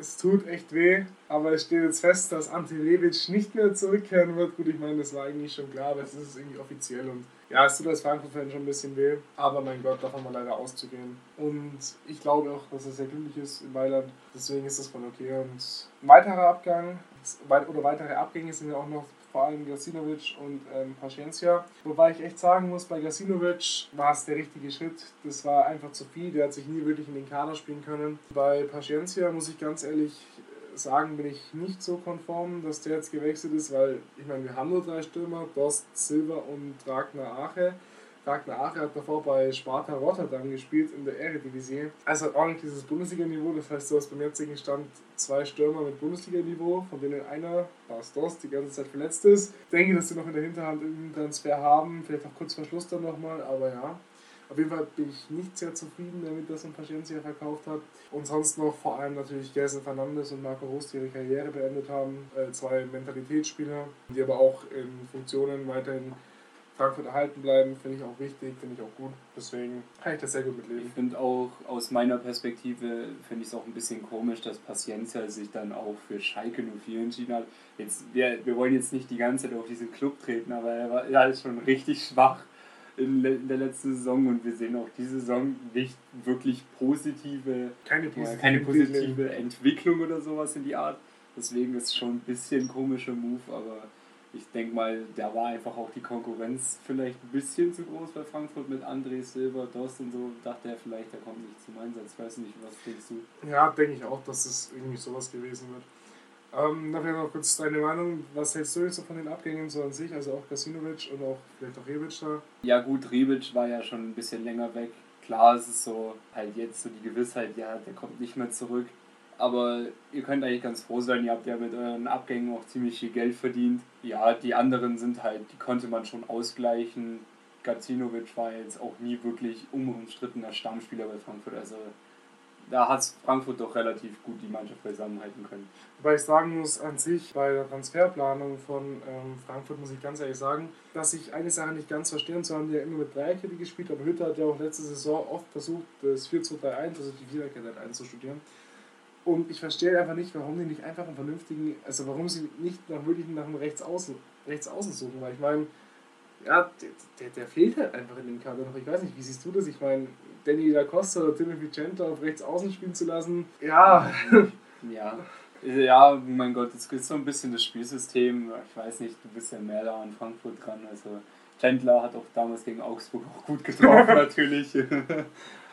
Es tut echt weh, aber es steht jetzt fest, dass Ante Rebic nicht mehr zurückkehren wird. Gut, ich meine, das war eigentlich schon klar, aber es ist irgendwie offiziell und ja, es tut als Frankfurt-Fan schon ein bisschen weh. Aber mein Gott, davon mal leider auszugehen. Und ich glaube auch, dass er sehr glücklich ist in Mailand. Deswegen ist das voll okay. Und ein weiterer Abgang oder weitere Abgänge sind ja auch noch vor allem Gasinovic und ähm, Paciencia. Wobei ich echt sagen muss, bei Gasinovic war es der richtige Schritt. Das war einfach zu viel. Der hat sich nie wirklich in den Kader spielen können. Bei Paciencia muss ich ganz ehrlich sagen, bin ich nicht so konform, dass der jetzt gewechselt ist, weil ich meine, wir haben nur drei Stürmer, Dost, Silva und Ragnar Ache. Ragnar Ache hat davor bei Sparta Rotterdam gespielt in der Eredivisie. Also hat auch nicht dieses Bundesliga-Niveau, das heißt, du hast beim jetzigen Stand zwei Stürmer mit Bundesliga-Niveau, von denen einer, Bas Dost, die ganze Zeit verletzt ist. Ich denke, dass sie noch in der Hinterhand irgendeinen Transfer haben, vielleicht auch kurz vor Schluss dann nochmal, aber ja. Auf jeden Fall bin ich nicht sehr zufrieden damit, dass man Paciencia verkauft hat. Und sonst noch vor allem natürlich Gelson Fernandes und Marco Rust, die ihre Karriere beendet haben. Äh, zwei Mentalitätsspieler, die aber auch in Funktionen weiterhin Frankfurt erhalten bleiben, finde ich auch wichtig, finde ich auch gut. Deswegen kann ich das sehr gut
Ich
mitleben.
finde auch aus meiner Perspektive finde ich es auch ein bisschen komisch, dass Paciencia sich dann auch für Schalke 04 entschieden hat. Jetzt, wir, wir wollen jetzt nicht die ganze Zeit auf diesen Club treten, aber er, war, er ist schon richtig schwach in, der letzten Saison und wir sehen auch diese Saison nicht wirklich positive,
Keine positive,
keine
Entwicklung.
positive Entwicklung oder sowas in die Art. Deswegen ist es schon ein bisschen komischer Move, aber ich denke mal, da war einfach auch die Konkurrenz vielleicht ein bisschen zu groß bei Frankfurt mit André Silva, Dost und so. Dachte er vielleicht, der kommt nicht zum Einsatz. Weiß nicht, was denkst du?
Ja, denke ich auch, dass es irgendwie sowas gewesen wird. Ähm, vielleicht noch kurz deine Meinung. Was hältst du jetzt so von den Abgängen so an sich? Also auch Gasinovic und auch vielleicht auch Rebic da?
Ja gut, Rebic war ja schon ein bisschen länger weg. Klar, es ist so halt jetzt so die Gewissheit, ja, der kommt nicht mehr zurück. Aber ihr könnt eigentlich ganz froh sein, ihr habt ja mit euren Abgängen auch ziemlich viel Geld verdient. Ja, die anderen sind halt, die konnte man schon ausgleichen. Gacinovic war jetzt auch nie wirklich unumstrittener Stammspieler bei Frankfurt. Also da hat Frankfurt doch relativ gut die Mannschaft beisammenhalten können.
Wobei ich sagen muss, an sich bei der Transferplanung von ähm, Frankfurt muss ich ganz ehrlich sagen, dass ich eine Sache nicht ganz verstehe. Und zwar haben die ja immer mit Dreierkette gespielt, aber Hütter hat ja auch letzte Saison oft versucht, das 4-2-3-1, also die Viererkette halt einzustudieren. Und ich verstehe einfach nicht, warum die nicht einfach einen vernünftigen, also warum sie nicht nach wirklich nach einem Rechtsaußen, Rechtsaußen suchen, weil ich meine, ja, der, der, fehlt halt einfach in dem Kader noch. Ich weiß nicht, wie siehst du das? Ich meine, Danny Da Costa oder Timothy Centa auf rechts außen spielen zu lassen, ja. (laughs)
ja. Ja, mein Gott, es ist so ein bisschen das Spielsystem. Ich weiß nicht, du bist ja mehr da an Frankfurt dran. Also Chandler hat auch damals gegen Augsburg auch gut getroffen (laughs) natürlich.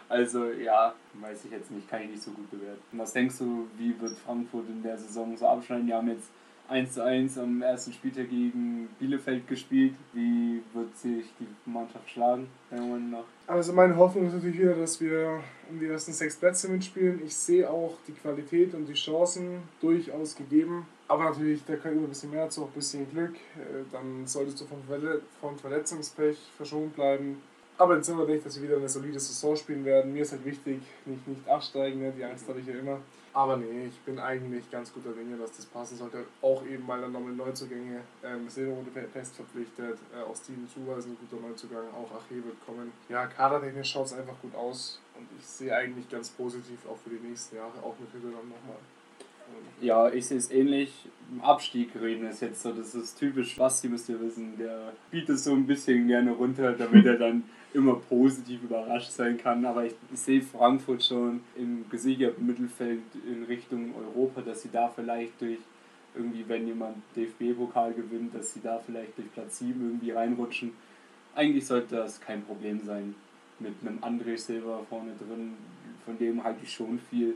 Also ja, weiß ich jetzt nicht, kann ich nicht so gut bewerten. Was denkst du, wie wird Frankfurt in der Saison so abschneiden? Die haben jetzt 1 zu 1 am ersten Spieltag gegen Bielefeld gespielt. Wie wird sich die Mannschaft schlagen, deiner Meinung nach?
Also meine Hoffnung ist natürlich wieder, dass wir um die ersten sechs Plätze mitspielen. Ich sehe auch die Qualität und die Chancen durchaus gegeben. Aber natürlich, da kann immer ein bisschen mehr zu, auch ein bisschen Glück. Äh, dann solltest du vom Verletzungspech verschont bleiben. Aber jetzt sind wir nicht, dass wir wieder eine solide Saison spielen werden. Mir ist halt wichtig, nicht, nicht absteigen, ne? die Angst habe ich ja immer. Aber nee, ich bin eigentlich ganz guter Dinge, dass das passen sollte. Auch eben, weil dann nochmal Neuzugänge ähm, Silberrunde fest verpflichtet. Äh, aus Steven Zuber ist ein guter Neuzugang. Auch Ache wird kommen. Ja, kadertechnisch schaut es einfach gut aus. Und ich sehe eigentlich ganz positiv auch für die nächsten Jahre, auch mit Hütte dann nochmal.
Ja, ich sehe es ähnlich. Abstieg reden ist jetzt so, das ist typisch Basti, müsst ihr wissen. Der bietet so ein bisschen gerne runter, damit er dann immer positiv überrascht sein kann. Aber ich, ich sehe Frankfurt schon im gesicherten Mittelfeld in Richtung Europa, dass sie da vielleicht durch irgendwie, wenn jemand DFB-Pokal gewinnt, dass sie da vielleicht durch Platz 7 irgendwie reinrutschen. Eigentlich sollte das kein Problem sein. Mit einem André Silva vorne drin, von dem halte ich schon viel.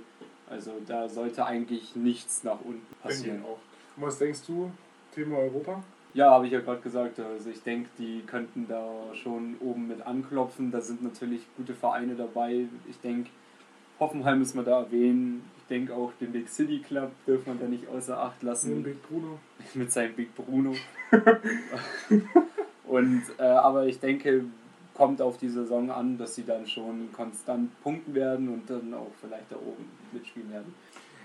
Also da sollte eigentlich nichts nach unten passieren.
Auch. Und was denkst du, Thema Europa?
Ja, habe ich ja gerade gesagt. Also ich denke, die könnten da schon oben mit anklopfen. Da sind natürlich gute Vereine dabei. Ich denke, Hoffenheim müssen wir da erwähnen. Ich denke auch den Big City Club dürfen wir da nicht außer Acht lassen.
Mit Big Bruno. (laughs)
mit seinem Big Bruno. (laughs) Und, äh, aber ich denke, kommt auf die Saison an, dass sie dann schon konstant punkten werden und dann auch vielleicht da oben mitspielen werden.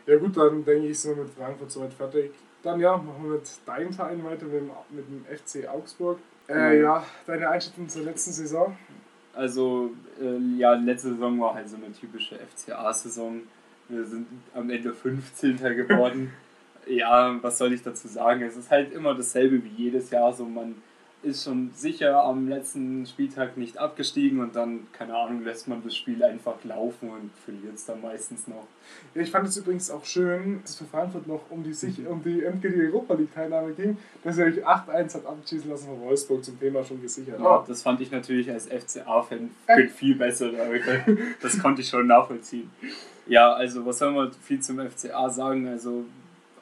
Ja gut, dann denke ich, sind wir mit Frankfurt soweit fertig. Dann ja, machen wir mit deinem Verein weiter, mit dem, mit dem FC Augsburg. Äh, ja, deine Einschätzung zur letzten Saison?
Also, äh, ja, letzte Saison war halt so eine typische FCA-Saison. Wir sind am Ende 15. geworden. (laughs) ja, was soll ich dazu sagen? Es ist halt immer dasselbe wie jedes Jahr. So, man ist schon sicher am letzten Spieltag nicht abgestiegen und dann, keine Ahnung, lässt man das Spiel einfach laufen und verliert es dann meistens noch.
Ja, ich fand es übrigens auch schön, dass es für Frankfurt noch um die, sich, um die endgültige Europa League-Teilnahme ging, dass er euch 8-1 hat abschießen lassen von Wolfsburg zum Thema schon gesichert.
Ja, das fand ich natürlich als FCA-Fan äh. viel besser. Das konnte ich schon nachvollziehen. Ja, also was soll man viel zum FCA sagen? Also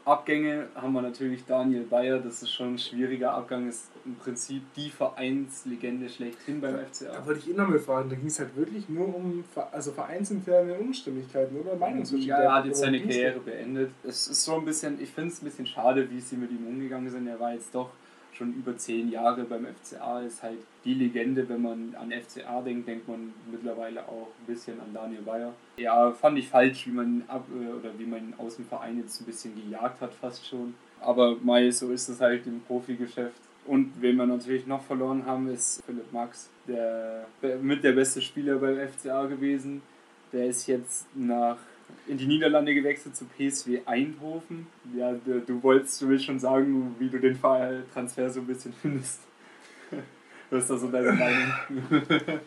Abgänge haben wir natürlich Daniel Bayer, das ist schon ein schwieriger Abgang, ist im Prinzip die Vereinslegende schlechthin beim FCA.
Da wollte ich immer mal fragen, da ging es halt wirklich nur um also vereinsinterne Unstimmigkeiten oder Meinungsverschiedenheiten.
Ja, er hat jetzt seine Karriere beendet. Es ist so ein bisschen, ich finde es ein bisschen schade, wie sie mit ihm umgegangen sind. Er war jetzt doch schon über zehn Jahre beim FCA, ist halt die Legende. Wenn man an FCA denkt, denkt man mittlerweile auch ein bisschen an Daniel Bayer. Ja, fand ich falsch, wie man ab äh, oder wie man aus dem Verein jetzt ein bisschen gejagt hat, fast schon. Aber Mai, so ist es halt im Profigeschäft. Und wen wir natürlich noch verloren haben, ist Philipp Max, der mit der beste Spieler beim FCA gewesen. Der ist jetzt nach in die Niederlande gewechselt zu PSW Eindhoven. Ja, du, du wolltest, du willst schon sagen, wie du den Transfer so ein bisschen (laughs) findest. Was ist da so deine Meinung? (laughs)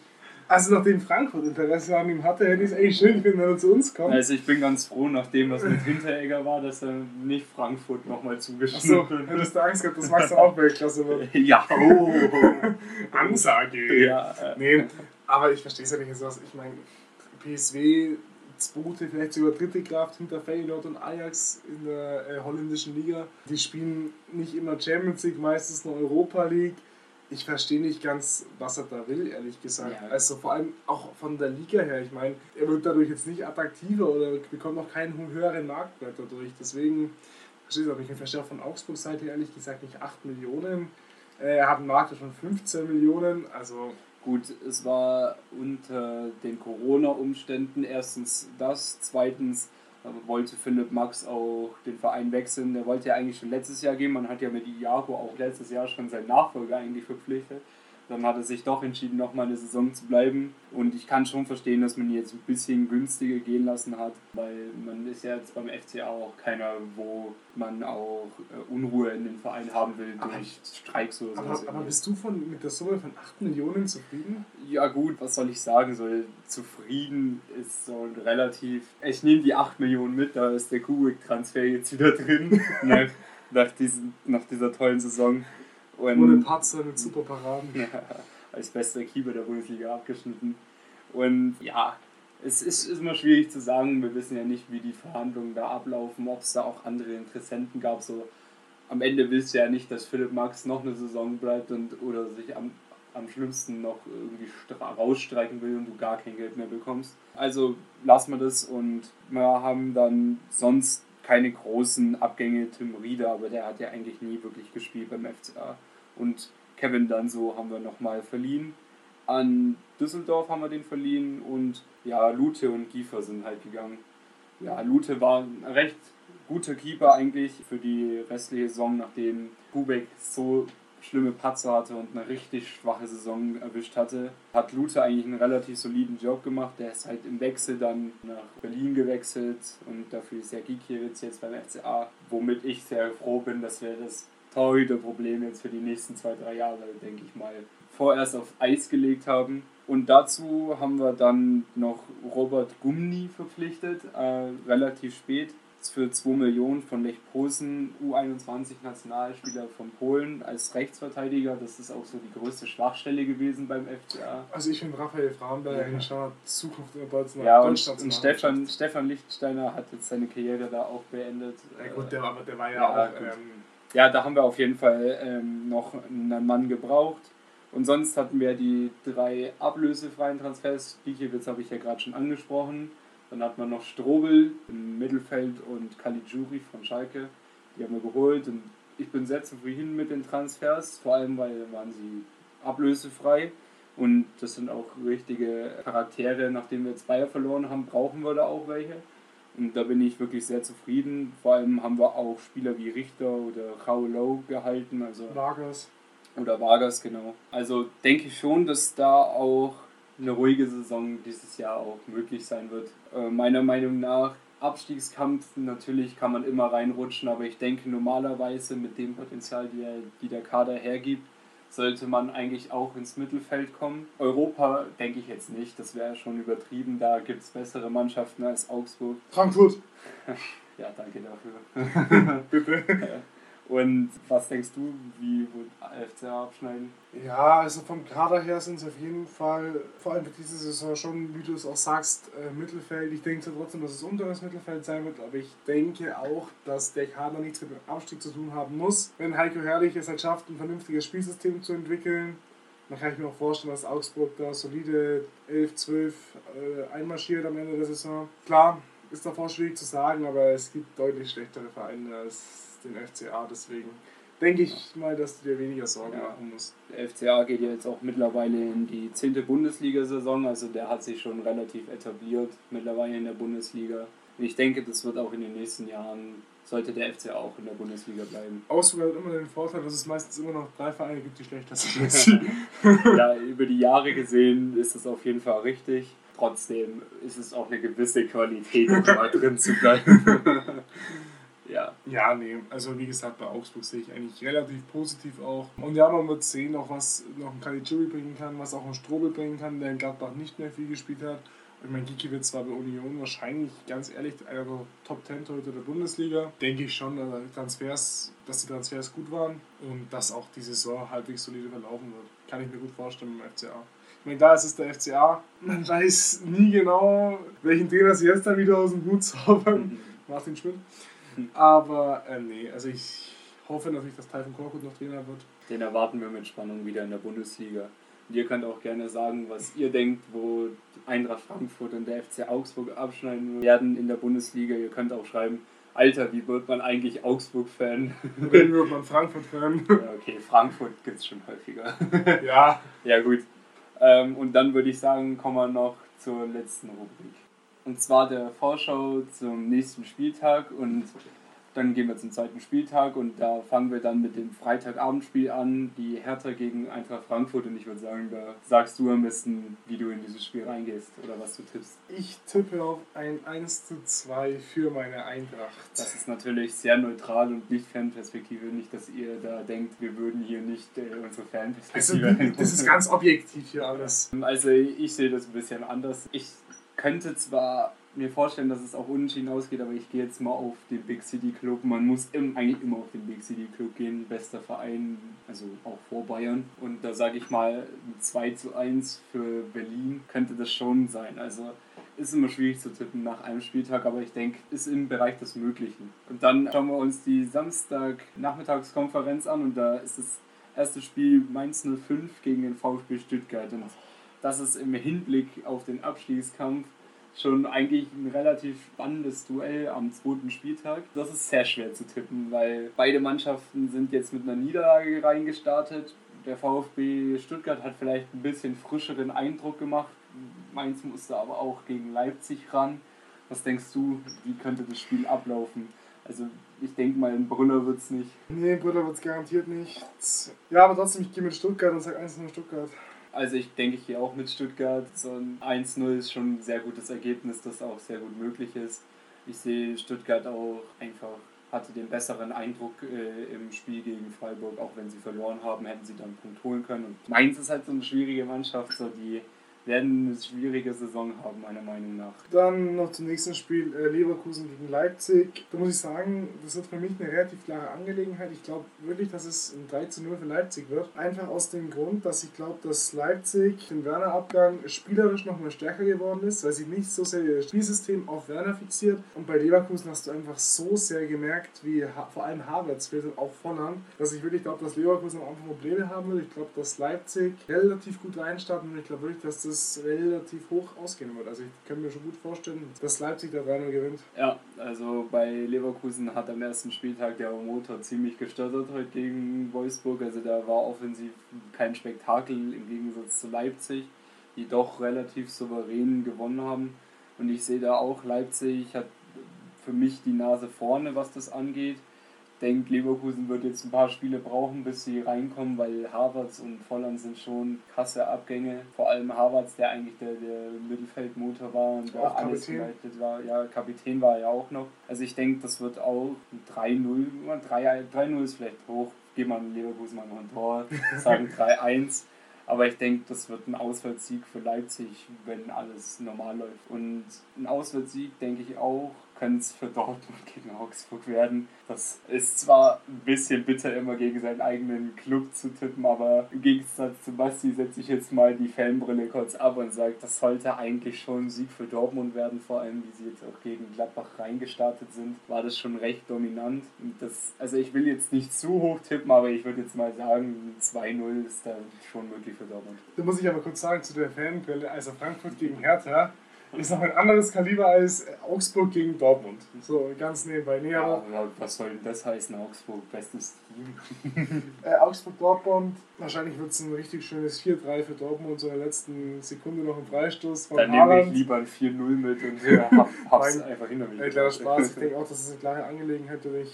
Also nachdem Frankfurt Interesse an ihm hatte, hätte ich es eigentlich schön gefunden, wenn er zu uns kommt.
Also ich bin ganz froh, nachdem was mit Hinteregger war, dass er nicht Frankfurt nochmal zugeschnitten
hat. Achso, hättest du Angst gehabt, dass Max dann auch Weltklasse wird? (laughs)
ja, oh.
Ansage. Ja, äh. Nee, aber ich verstehe es ja nicht so. Ich meine, PSW zweite, vielleicht sogar dritte Kraft hinter Feyenoord und Ajax in der äh, holländischen Liga. Die spielen nicht immer Champions League, meistens nur Europa League. Ich verstehe nicht ganz, was er da will, ehrlich gesagt. Ja. Also vor allem auch von der Liga her. Ich meine, er wird dadurch jetzt nicht attraktiver oder bekommt auch keinen höheren Marktwert dadurch. Deswegen verstehe ich aber ich verstehe auch von Augsburg Seite ehrlich gesagt nicht 8 Millionen. Äh, er hat einen Markt von 15 Millionen. Also
Gut, es war unter den Corona-Umständen erstens das, zweitens äh, wollte Philipp Max auch den Verein wechseln. Der wollte ja eigentlich schon letztes Jahr gehen. Man hat ja mit Iago auch letztes Jahr schon seinen Nachfolger eigentlich verpflichtet. Dann hat er sich doch entschieden, nochmal eine Saison zu bleiben. Und ich kann schon verstehen, dass man ihn jetzt ein bisschen günstiger gehen lassen hat, weil man ist ja jetzt beim FCA auch keiner, wo man auch äh, Unruhe in den Verein haben will
Aber-
durch Streiks oder
Aber,
sowas.
aber bist du von, mit der Summe von 8 Millionen zufrieden?
Ja gut, was soll ich sagen? So, zufrieden ist so relativ... Ich nehme die 8 Millionen mit, da ist der Kubik-Transfer jetzt wieder drin, (laughs) nach, nach, diesen, nach dieser tollen Saison. Und
Ohne Patzer mit super Paraden. (laughs)
ja, als bester Keeper der Bundesliga abgeschnitten. Und ja, es ist, ist immer schwierig zu sagen. Wir wissen ja nicht, wie die Verhandlungen da ablaufen, ob es da auch andere Interessenten gab. So, am Ende willst du ja nicht, dass Philipp Max noch eine Saison bleibt und oder sich am, am schlimmsten noch irgendwie rausstreichen will und du gar kein Geld mehr bekommst. Also lassen wir das und wir haben dann sonst keine großen Abgänge. Tim Rieder, aber der hat ja eigentlich nie wirklich gespielt beim FCA. Und Kevin Danso haben wir nochmal verliehen. An Düsseldorf haben wir den verliehen und ja, Lute und Giefer sind halt gegangen. Ja, Lute war ein recht guter Keeper eigentlich für die restliche Saison, nachdem Kubek so schlimme Patzer hatte und eine richtig schwache Saison erwischt hatte, hat Lute eigentlich einen relativ soliden Job gemacht. Der ist halt im Wechsel dann nach Berlin gewechselt und dafür ist ja Gikiewicz jetzt beim FCA, womit ich sehr froh bin, dass wir das Torhüter-Problem jetzt für die nächsten zwei, drei Jahre, denke ich mal, vorerst auf Eis gelegt haben. Und dazu haben wir dann noch Robert Gumni verpflichtet, äh, relativ spät, für 2 Millionen von Lech Posen, U21-Nationalspieler von Polen als Rechtsverteidiger. Das ist auch so die größte Schwachstelle gewesen beim FCA.
Also ich finde Raphael Framberg
Ja.
schon Zukunft in der
Ja, und, und Stefan, Stefan Lichtsteiner hat jetzt seine Karriere da auch beendet.
Ja gut, der, aber der war ja,
Ja,
auch... Ähm,
Ja, da haben wir auf jeden Fall ähm, noch einen Mann gebraucht. Und sonst hatten wir die drei ablösefreien Transfers. Gikiewicz habe ich ja gerade schon angesprochen. Dann hat man noch Strobel im Mittelfeld und Caligiuri von Schalke. Die haben wir geholt und ich bin sehr zufrieden mit den Transfers, vor allem weil waren sie ablösefrei. Und das sind auch richtige Charaktere. Nachdem wir jetzt Bayer verloren haben, brauchen wir da auch welche. Und da bin ich wirklich sehr zufrieden. Vor allem haben wir auch Spieler wie Richter oder Raulo gehalten, also
Vargas.
oder Vargas, genau. Also denke ich schon, dass da auch eine ruhige Saison dieses Jahr auch möglich sein wird. Äh, meiner Meinung nach, Abstiegskampf, natürlich kann man immer reinrutschen, aber ich denke normalerweise mit dem Potenzial, die, er- die der Kader hergibt, sollte man eigentlich auch ins Mittelfeld kommen. Europa denke ich jetzt nicht, das wäre schon übertrieben, da gibt es bessere Mannschaften als Augsburg.
Frankfurt. (laughs)
Ja, danke dafür. (laughs)
Bitte.
Und was denkst du, wie wird FCA abschneiden?
Ja, also vom Kader her sind es auf jeden Fall, vor allem für diese Saison schon, wie du es auch sagst, äh, Mittelfeld. Ich denke zwar trotzdem, dass es unteres Mittelfeld sein wird, aber ich denke auch, dass der Kader nichts mit dem Abstieg zu tun haben muss. Wenn Heiko Herrlich es halt schafft, ein vernünftiges Spielsystem zu entwickeln, dann kann ich mir auch vorstellen, dass Augsburg da solide 11, 12 äh, einmarschiert am Ende der Saison. Klar, ist davor schwierig zu sagen, aber es gibt deutlich schlechtere Vereine als den FCA, deswegen denke ich mal, dass du dir weniger Sorgen
Ja.
machen musst.
Der FCA geht ja jetzt auch mittlerweile in die 10. Bundesliga-Saison, also der hat sich schon relativ etabliert mittlerweile in der Bundesliga. Und ich denke, das wird auch in den nächsten Jahren, sollte der FCA auch in der Bundesliga bleiben.
Augsburg hat immer den Vorteil, dass es meistens immer noch drei Vereine gibt, die schlechter sind (laughs)
ja, über die Jahre gesehen ist das auf jeden Fall richtig. Trotzdem ist es auch eine gewisse Qualität, um mal drin zu bleiben. (laughs) ja.
Ja, nee, also wie gesagt, bei Augsburg sehe ich eigentlich relativ positiv auch. Und ja, man wird sehen, auch was noch ein Caligiuri bringen kann, was auch ein Strobel bringen kann, der in Gladbach nicht mehr viel gespielt hat. Ich meine, Gikiewicz war bei Union wahrscheinlich, ganz ehrlich, einer der Top 10 Torhüter der Bundesliga. Denke ich schon, dass die Transfers, dass die Transfers gut waren und dass auch die Saison halbwegs solide verlaufen wird. Kann ich mir gut vorstellen beim FCA. Ich meine, da ist es der FCA. Man weiß nie genau, welchen Trainer sie jetzt dann wieder aus dem Hut zaubern. Martin Schmidt. Aber äh, nee, also ich hoffe natürlich, dass Taifun Korkut noch Trainer wird.
Den erwarten wir mit Spannung wieder in der Bundesliga. Und ihr könnt auch gerne sagen, was ihr denkt, wo Eintracht Frankfurt und der FC Augsburg abschneiden werden in der Bundesliga. Ihr könnt auch schreiben, Alter, wie wird man eigentlich Augsburg-Fan?
Wenn wird man Frankfurt-Fan. (laughs)
Ja, okay, Frankfurt gibt es schon häufiger.
ja.
Ja, gut. Ähm, und dann würde ich sagen, kommen wir noch zur letzten Rubrik. Und zwar der Vorschau zum nächsten Spieltag. Und Dann gehen wir zum zweiten Spieltag und da fangen wir dann mit dem Freitagabendspiel an, die Hertha gegen Eintracht Frankfurt. Und ich würde sagen, da sagst du am besten, wie du in dieses Spiel reingehst oder was du tippst.
Ich tippe auf ein 1 zu 2 für meine Eintracht.
Das ist natürlich sehr neutral und nicht Fanperspektive. Nicht, dass ihr da denkt, wir würden hier nicht äh, unsere Fanperspektive.
Also, das ist ganz objektiv hier alles.
Also, ich sehe das ein bisschen anders. Ich könnte zwar mir vorstellen, dass es auch unentschieden ausgeht, aber ich gehe jetzt mal auf den Big City Club. Man muss im, eigentlich immer auf den Big City Club gehen, bester Verein, also auch vor Bayern. Und da sage ich mal, ein 2 zu 1 für Berlin könnte das schon sein. Also ist immer schwierig zu tippen nach einem Spieltag, aber ich denke, ist im Bereich des Möglichen. Und dann schauen wir uns die Samstag-Nachmittagskonferenz an und da ist das erste Spiel Mainz 05 gegen den VfB Stuttgart. Und das ist im Hinblick auf den Abstiegskampf schon eigentlich ein relativ spannendes Duell am zweiten Spieltag. Das ist sehr schwer zu tippen, weil beide Mannschaften sind jetzt mit einer Niederlage reingestartet. Der VfB Stuttgart hat vielleicht ein bisschen frischeren Eindruck gemacht. Mainz musste aber auch gegen Leipzig ran. Was denkst du, wie könnte das Spiel ablaufen? Also ich denke mal, in Brüller wird es nicht.
Nee, in Brüller wird es garantiert nicht. Ja, aber trotzdem, ich gehe mit Stuttgart und sage 1 0 Stuttgart.
Also ich denke hier auch mit Stuttgart. So ein 1-0 ist schon ein sehr gutes Ergebnis, das auch sehr gut möglich ist. Ich sehe Stuttgart auch einfach hatte den besseren Eindruck äh, im Spiel gegen Freiburg, auch wenn sie verloren haben, hätten sie dann einen Punkt holen können. Und Mainz ist halt so eine schwierige Mannschaft, so die werden eine schwierige Saison haben, meiner Meinung nach.
Dann noch zum nächsten Spiel äh, Leverkusen gegen Leipzig. Da muss ich sagen, das wird für mich eine relativ klare Angelegenheit. Ich glaube wirklich, dass es ein 3 zu 0 für Leipzig wird. Einfach aus dem Grund, dass ich glaube, dass Leipzig den Werner-Abgang spielerisch nochmal stärker geworden ist, weil sie nicht so sehr ihr Spielsystem auf Werner fixiert. Und bei Leverkusen hast du einfach so sehr gemerkt, wie vor allem Havertz fehlt und auch Volland, dass ich wirklich glaube, dass Leverkusen am Anfang Probleme haben wird. Ich glaube, dass Leipzig relativ gut reinstarten und ich glaube wirklich, dass das es relativ hoch ausgehen wird. Also ich kann mir schon gut vorstellen, dass Leipzig da 3 gewinnt.
Ja, also bei Leverkusen hat am ersten Spieltag der Motor ziemlich gestottert heute gegen Wolfsburg. Also da war offensiv kein Spektakel im Gegensatz zu Leipzig, die doch relativ souverän gewonnen haben. Und ich sehe da auch, Leipzig hat für mich die Nase vorne, was das angeht denke, Leverkusen wird jetzt ein paar Spiele brauchen, bis sie reinkommen, weil Havertz und Volland sind schon krasse Abgänge. Vor allem Havertz, der eigentlich der, der Mittelfeldmotor war und der auch alles geleitet war. Ja, Kapitän war er ja auch noch. Also ich denke, das wird auch 3-0. 3-0 ist vielleicht hoch. Gehen wir Leverkusen mal noch ein Tor, (laughs) sagen 3-1. Aber ich denke, das wird ein Auswärtssieg für Leipzig, wenn alles normal läuft. Und ein Auswärtssieg denke ich auch, könnte es für Dortmund gegen Augsburg werden. Das ist zwar ein bisschen bitter, immer gegen seinen eigenen Club zu tippen, aber im Gegensatz zu Basti setze ich jetzt mal die Fanbrille kurz ab und sage, das sollte eigentlich schon ein Sieg für Dortmund werden, vor allem wie sie jetzt auch gegen Gladbach reingestartet sind, war das schon recht dominant. Das, also ich will jetzt nicht zu hoch tippen, aber ich würde jetzt mal sagen, 2-0 ist da schon möglich für Dortmund.
Da muss ich aber kurz sagen zu der Fanbrille, also Frankfurt gegen Hertha, ist noch ein anderes Kaliber als Augsburg gegen Dortmund. So ganz nebenbei. Nee,
ja, was soll denn das heißen, Augsburg? Bestes Team. (laughs)
äh, Augsburg-Dortmund. Wahrscheinlich wird es ein richtig schönes 4-3 für Dortmund. So in der letzten Sekunde noch ein Freistoß
von Dann nehme ich lieber ein 4-0 mit und ja, hab, hab's (laughs) einfach hinter
mir. Äh, kleiner Spaß. Ich denke auch, dass es eine klare Angelegenheit ist.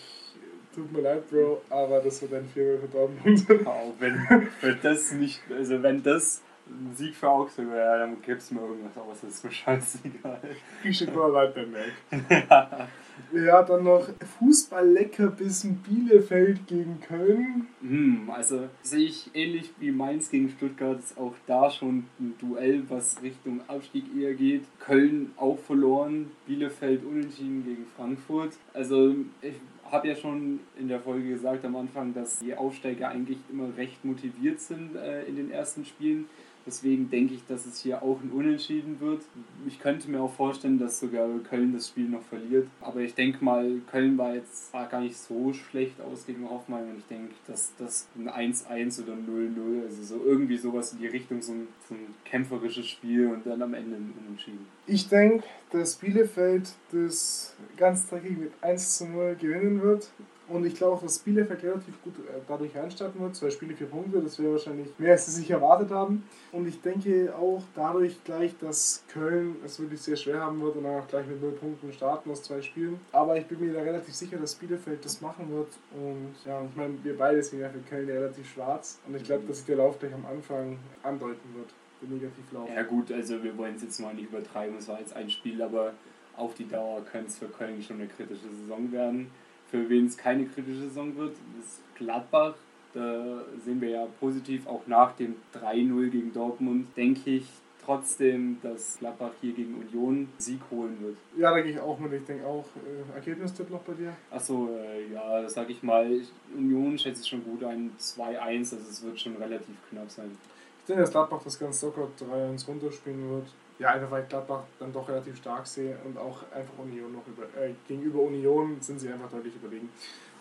Tut mir leid, Bro, aber das wird ein 4 für Dortmund.
Auch wenn, wenn das nicht, also wenn das ein Sieg für Augsburg, ja, dann gibst du mir irgendwas aus, das ist mir (laughs) scheißegal.
Ich mal leid beim Mac. Ja, dann noch Fußball-Leckerbissen Bielefeld gegen Köln.
Hm, also sehe ich ähnlich wie Mainz gegen Stuttgart, ist auch da schon ein Duell, was Richtung Abstieg eher geht. Köln auch verloren, Bielefeld unentschieden gegen Frankfurt. Also ich habe ja schon in der Folge gesagt am Anfang, dass die Aufsteiger eigentlich immer recht motiviert sind äh, in den ersten Spielen. Deswegen denke ich, dass es hier auch ein Unentschieden wird. Ich könnte mir auch vorstellen, dass sogar Köln das Spiel noch verliert. Aber ich denke mal, Köln war jetzt gar nicht so schlecht aus gegen Hoffmann. Und ich denke, dass das ein 1-1 oder 0-0, also so irgendwie sowas in die Richtung, so ein, so ein kämpferisches Spiel und dann am Ende ein Unentschieden.
Ich denke, dass Bielefeld das ganz dreckig mit 1 0 gewinnen wird Und ich glaube auch, dass Bielefeld relativ gut äh, dadurch reinstarten wird. Zwei Spiele, vier Punkte, das wäre wahrscheinlich mehr, als sie sich erwartet haben. Und ich denke auch dadurch gleich, dass Köln es wirklich sehr schwer haben wird und dann auch gleich mit null Punkten starten aus zwei Spielen. Aber ich bin mir da relativ sicher, dass Bielefeld das machen wird. Und ja, ich meine, wir beide sind ja für Köln relativ schwarz. Und ich glaube, dass sich der Lauf gleich am Anfang andeuten wird. Der Negativlauf.
Ja gut, also wir wollen es jetzt mal nicht übertreiben, es war jetzt ein Spiel, aber auf die Dauer könnte es für Köln schon eine kritische Saison werden. Für wen es keine kritische Saison wird, ist Gladbach. Da sehen wir ja positiv, auch nach dem 3-0 gegen Dortmund, denke ich trotzdem, dass Gladbach hier gegen Union Sieg holen wird.
Ja, da gehe ich auch mit. Ich denke auch, äh, Ergebnistipp noch bei dir?
Achso, äh, ja, sag ich mal, Union schätze ich schon gut ein 2-1, also es wird schon relativ knapp sein.
Ich denke, dass Gladbach das ganz locker 3-1 runterspielen wird. Ja, einfach weil ich Gladbach dann doch relativ stark sehe und auch einfach Union noch über, äh, gegenüber Union sind sie einfach deutlich überlegen.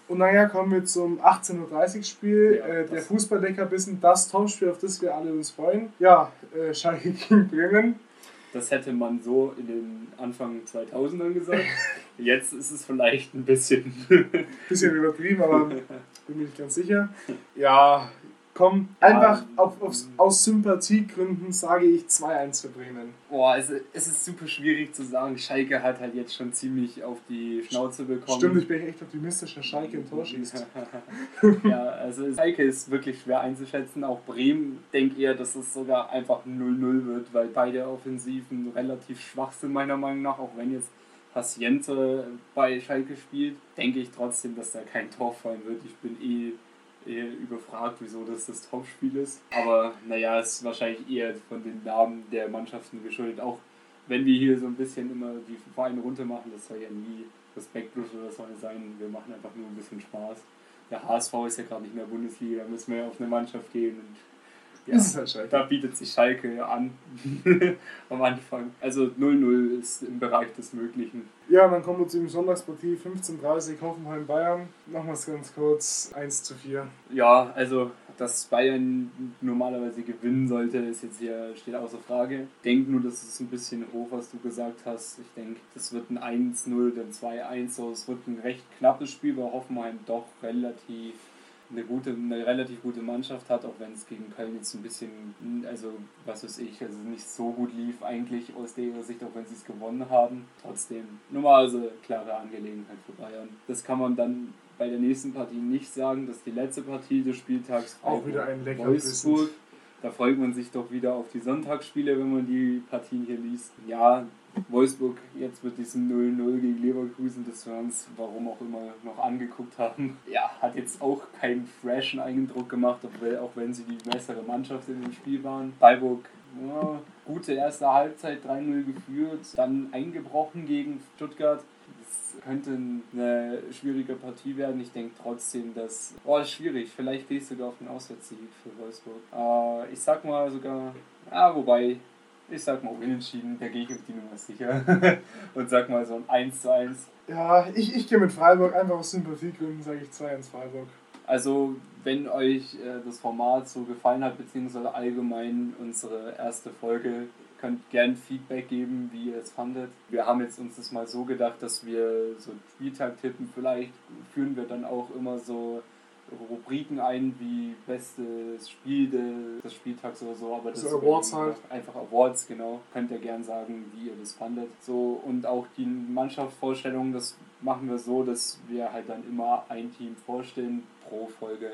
Und naja, kommen wir zum 18.30 Uhr Spiel.
Ja,
äh, der Fußballdeckerbissen, das Topspiel, auf das wir alle uns freuen. Ja, äh, Schalke gegen Bremen.
Das hätte man so in den Anfang 2000ern gesagt. (laughs) Jetzt ist es vielleicht ein bisschen.
Bisschen übertrieben, aber bin mir nicht ganz sicher. (laughs) Ja, komm, einfach auf, aufs, aus Sympathiegründen sage ich 2-1 für Bremen.
Boah, es, es ist super schwierig zu sagen. Schalke hat halt jetzt schon ziemlich auf die Schnauze bekommen.
Stimmt, ich bin echt optimistisch, dass Schalke ein Tor schießt. (laughs)
ja, also Schalke ist wirklich schwer einzuschätzen. Auch Bremen denkt eher, dass es sogar einfach 0-0 wird, weil beide Offensiven relativ schwach sind, meiner Meinung nach. Auch wenn jetzt Paciente bei Schalke spielt, denke ich trotzdem, dass da kein Tor fallen wird. Ich bin eh, eh überfragt, wieso das das Topspiel ist. Aber naja, es ist wahrscheinlich eher von den Namen der Mannschaften geschuldet. Auch wenn wir hier so ein bisschen immer die Vereine runtermachen, das soll ja nie respektlos oder so sein. Wir machen einfach nur ein bisschen Spaß. Der HSV ist ja gerade nicht mehr Bundesliga, da müssen wir ja auf eine Mannschaft gehen. Und ja,
halt
da bietet sich Schalke an (laughs) am Anfang. Also 0-0 ist im Bereich des Möglichen.
Ja, dann kommen wir zu dem Sonntagspartie 15.30 Hoffenheim-Bayern. Nochmals ganz kurz 1 zu 4.
Ja, also dass Bayern normalerweise gewinnen sollte, ist jetzt hier steht außer Frage. Ich denke nur, das ist ein bisschen hoch, was du gesagt hast. Ich denke, das wird ein 1-0, dann 2-1. So, es wird ein recht knappes Spiel, weil Hoffenheim doch relativ eine gute, eine relativ gute Mannschaft hat, auch wenn es gegen Köln jetzt ein bisschen, also was weiß ich, also nicht so gut lief eigentlich aus der Sicht, auch wenn sie es gewonnen haben. Trotzdem, normalerweise klare Angelegenheit für Bayern. Das kann man dann bei der nächsten Partie nicht sagen, dass die letzte Partie des Spieltags
Auch wieder ein lecker
Wolfsburg. Da freut man sich doch wieder auf die Sonntagsspiele, wenn man die Partien hier liest. Ja, Wolfsburg jetzt mit diesem 0-0 gegen Leverkusen, das wir uns, warum auch immer, noch angeguckt haben. Ja, hat jetzt auch keinen freshen Eindruck gemacht, obwohl, auch wenn sie die bessere Mannschaft in dem Spiel waren. Freiburg, ja, gute erste Halbzeit, 3-0 geführt, dann eingebrochen gegen Stuttgart. Das könnte eine schwierige Partie werden. Ich denke trotzdem, dass. Oh, ist schwierig. Vielleicht gehe ich sogar auf den Auswärtssieg für Wolfsburg. Äh, ich sag mal sogar. Ja, wobei. Ich sag mal unentschieden, da gehe ich auf die Nummer sicher. (laughs) Und sag mal so ein 1 zu 1.
Ja, ich, ich gehe mit Freiburg, einfach aus Sympathiegründen sage ich 2-1 Freiburg.
Also, wenn euch äh, das Format so gefallen hat, beziehungsweise allgemein unsere erste Folge, könnt gern Feedback geben, wie ihr es fandet. Wir haben jetzt uns das mal so gedacht, dass wir so Spieltag tippen. Vielleicht führen wir dann auch immer so Rubriken ein wie bestes Spiel de- des Spieltags oder so, aber das
So Awards halt.
einfach Awards, genau. Könnt ihr gern sagen, wie ihr das fandet. So und auch die Mannschaftsvorstellung, das machen wir so, dass wir halt dann immer ein Team vorstellen pro Folge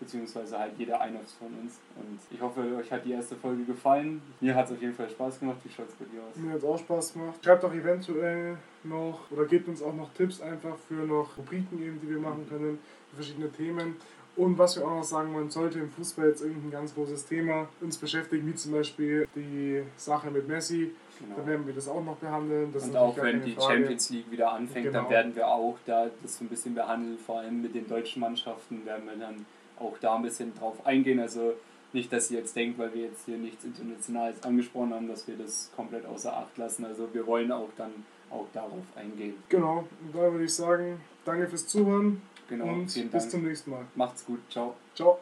beziehungsweise halt jeder einer von uns. Und ich hoffe, euch hat die erste Folge gefallen. Mir hat es auf jeden Fall Spaß gemacht. Wie schaut es bei dir aus?
Mir hat es auch Spaß gemacht. Schreibt auch eventuell noch oder gebt uns auch noch Tipps einfach für noch Rubriken eben, die wir machen können, verschiedene Themen. Und was wir auch noch sagen wollen, sollte im Fußball jetzt irgendein ganz großes Thema uns beschäftigen, wie zum Beispiel die Sache mit Messi, dann
Genau.
werden wir das auch noch behandeln. Das
Und auch wenn die
Frage.
Champions League wieder anfängt, dann
Genau.
werden wir auch da das so ein bisschen behandeln, vor allem mit den deutschen Mannschaften werden wir dann auch da ein bisschen drauf eingehen. Also nicht, dass ihr jetzt denkt, weil wir jetzt hier nichts Internationales angesprochen haben, dass wir das komplett außer Acht lassen. Also wir wollen auch dann auch darauf eingehen.
Genau, und da würde ich sagen, danke fürs Zuhören
Genau,
und bis
Dank.
zum nächsten Mal.
Macht's gut, ciao.
Ciao.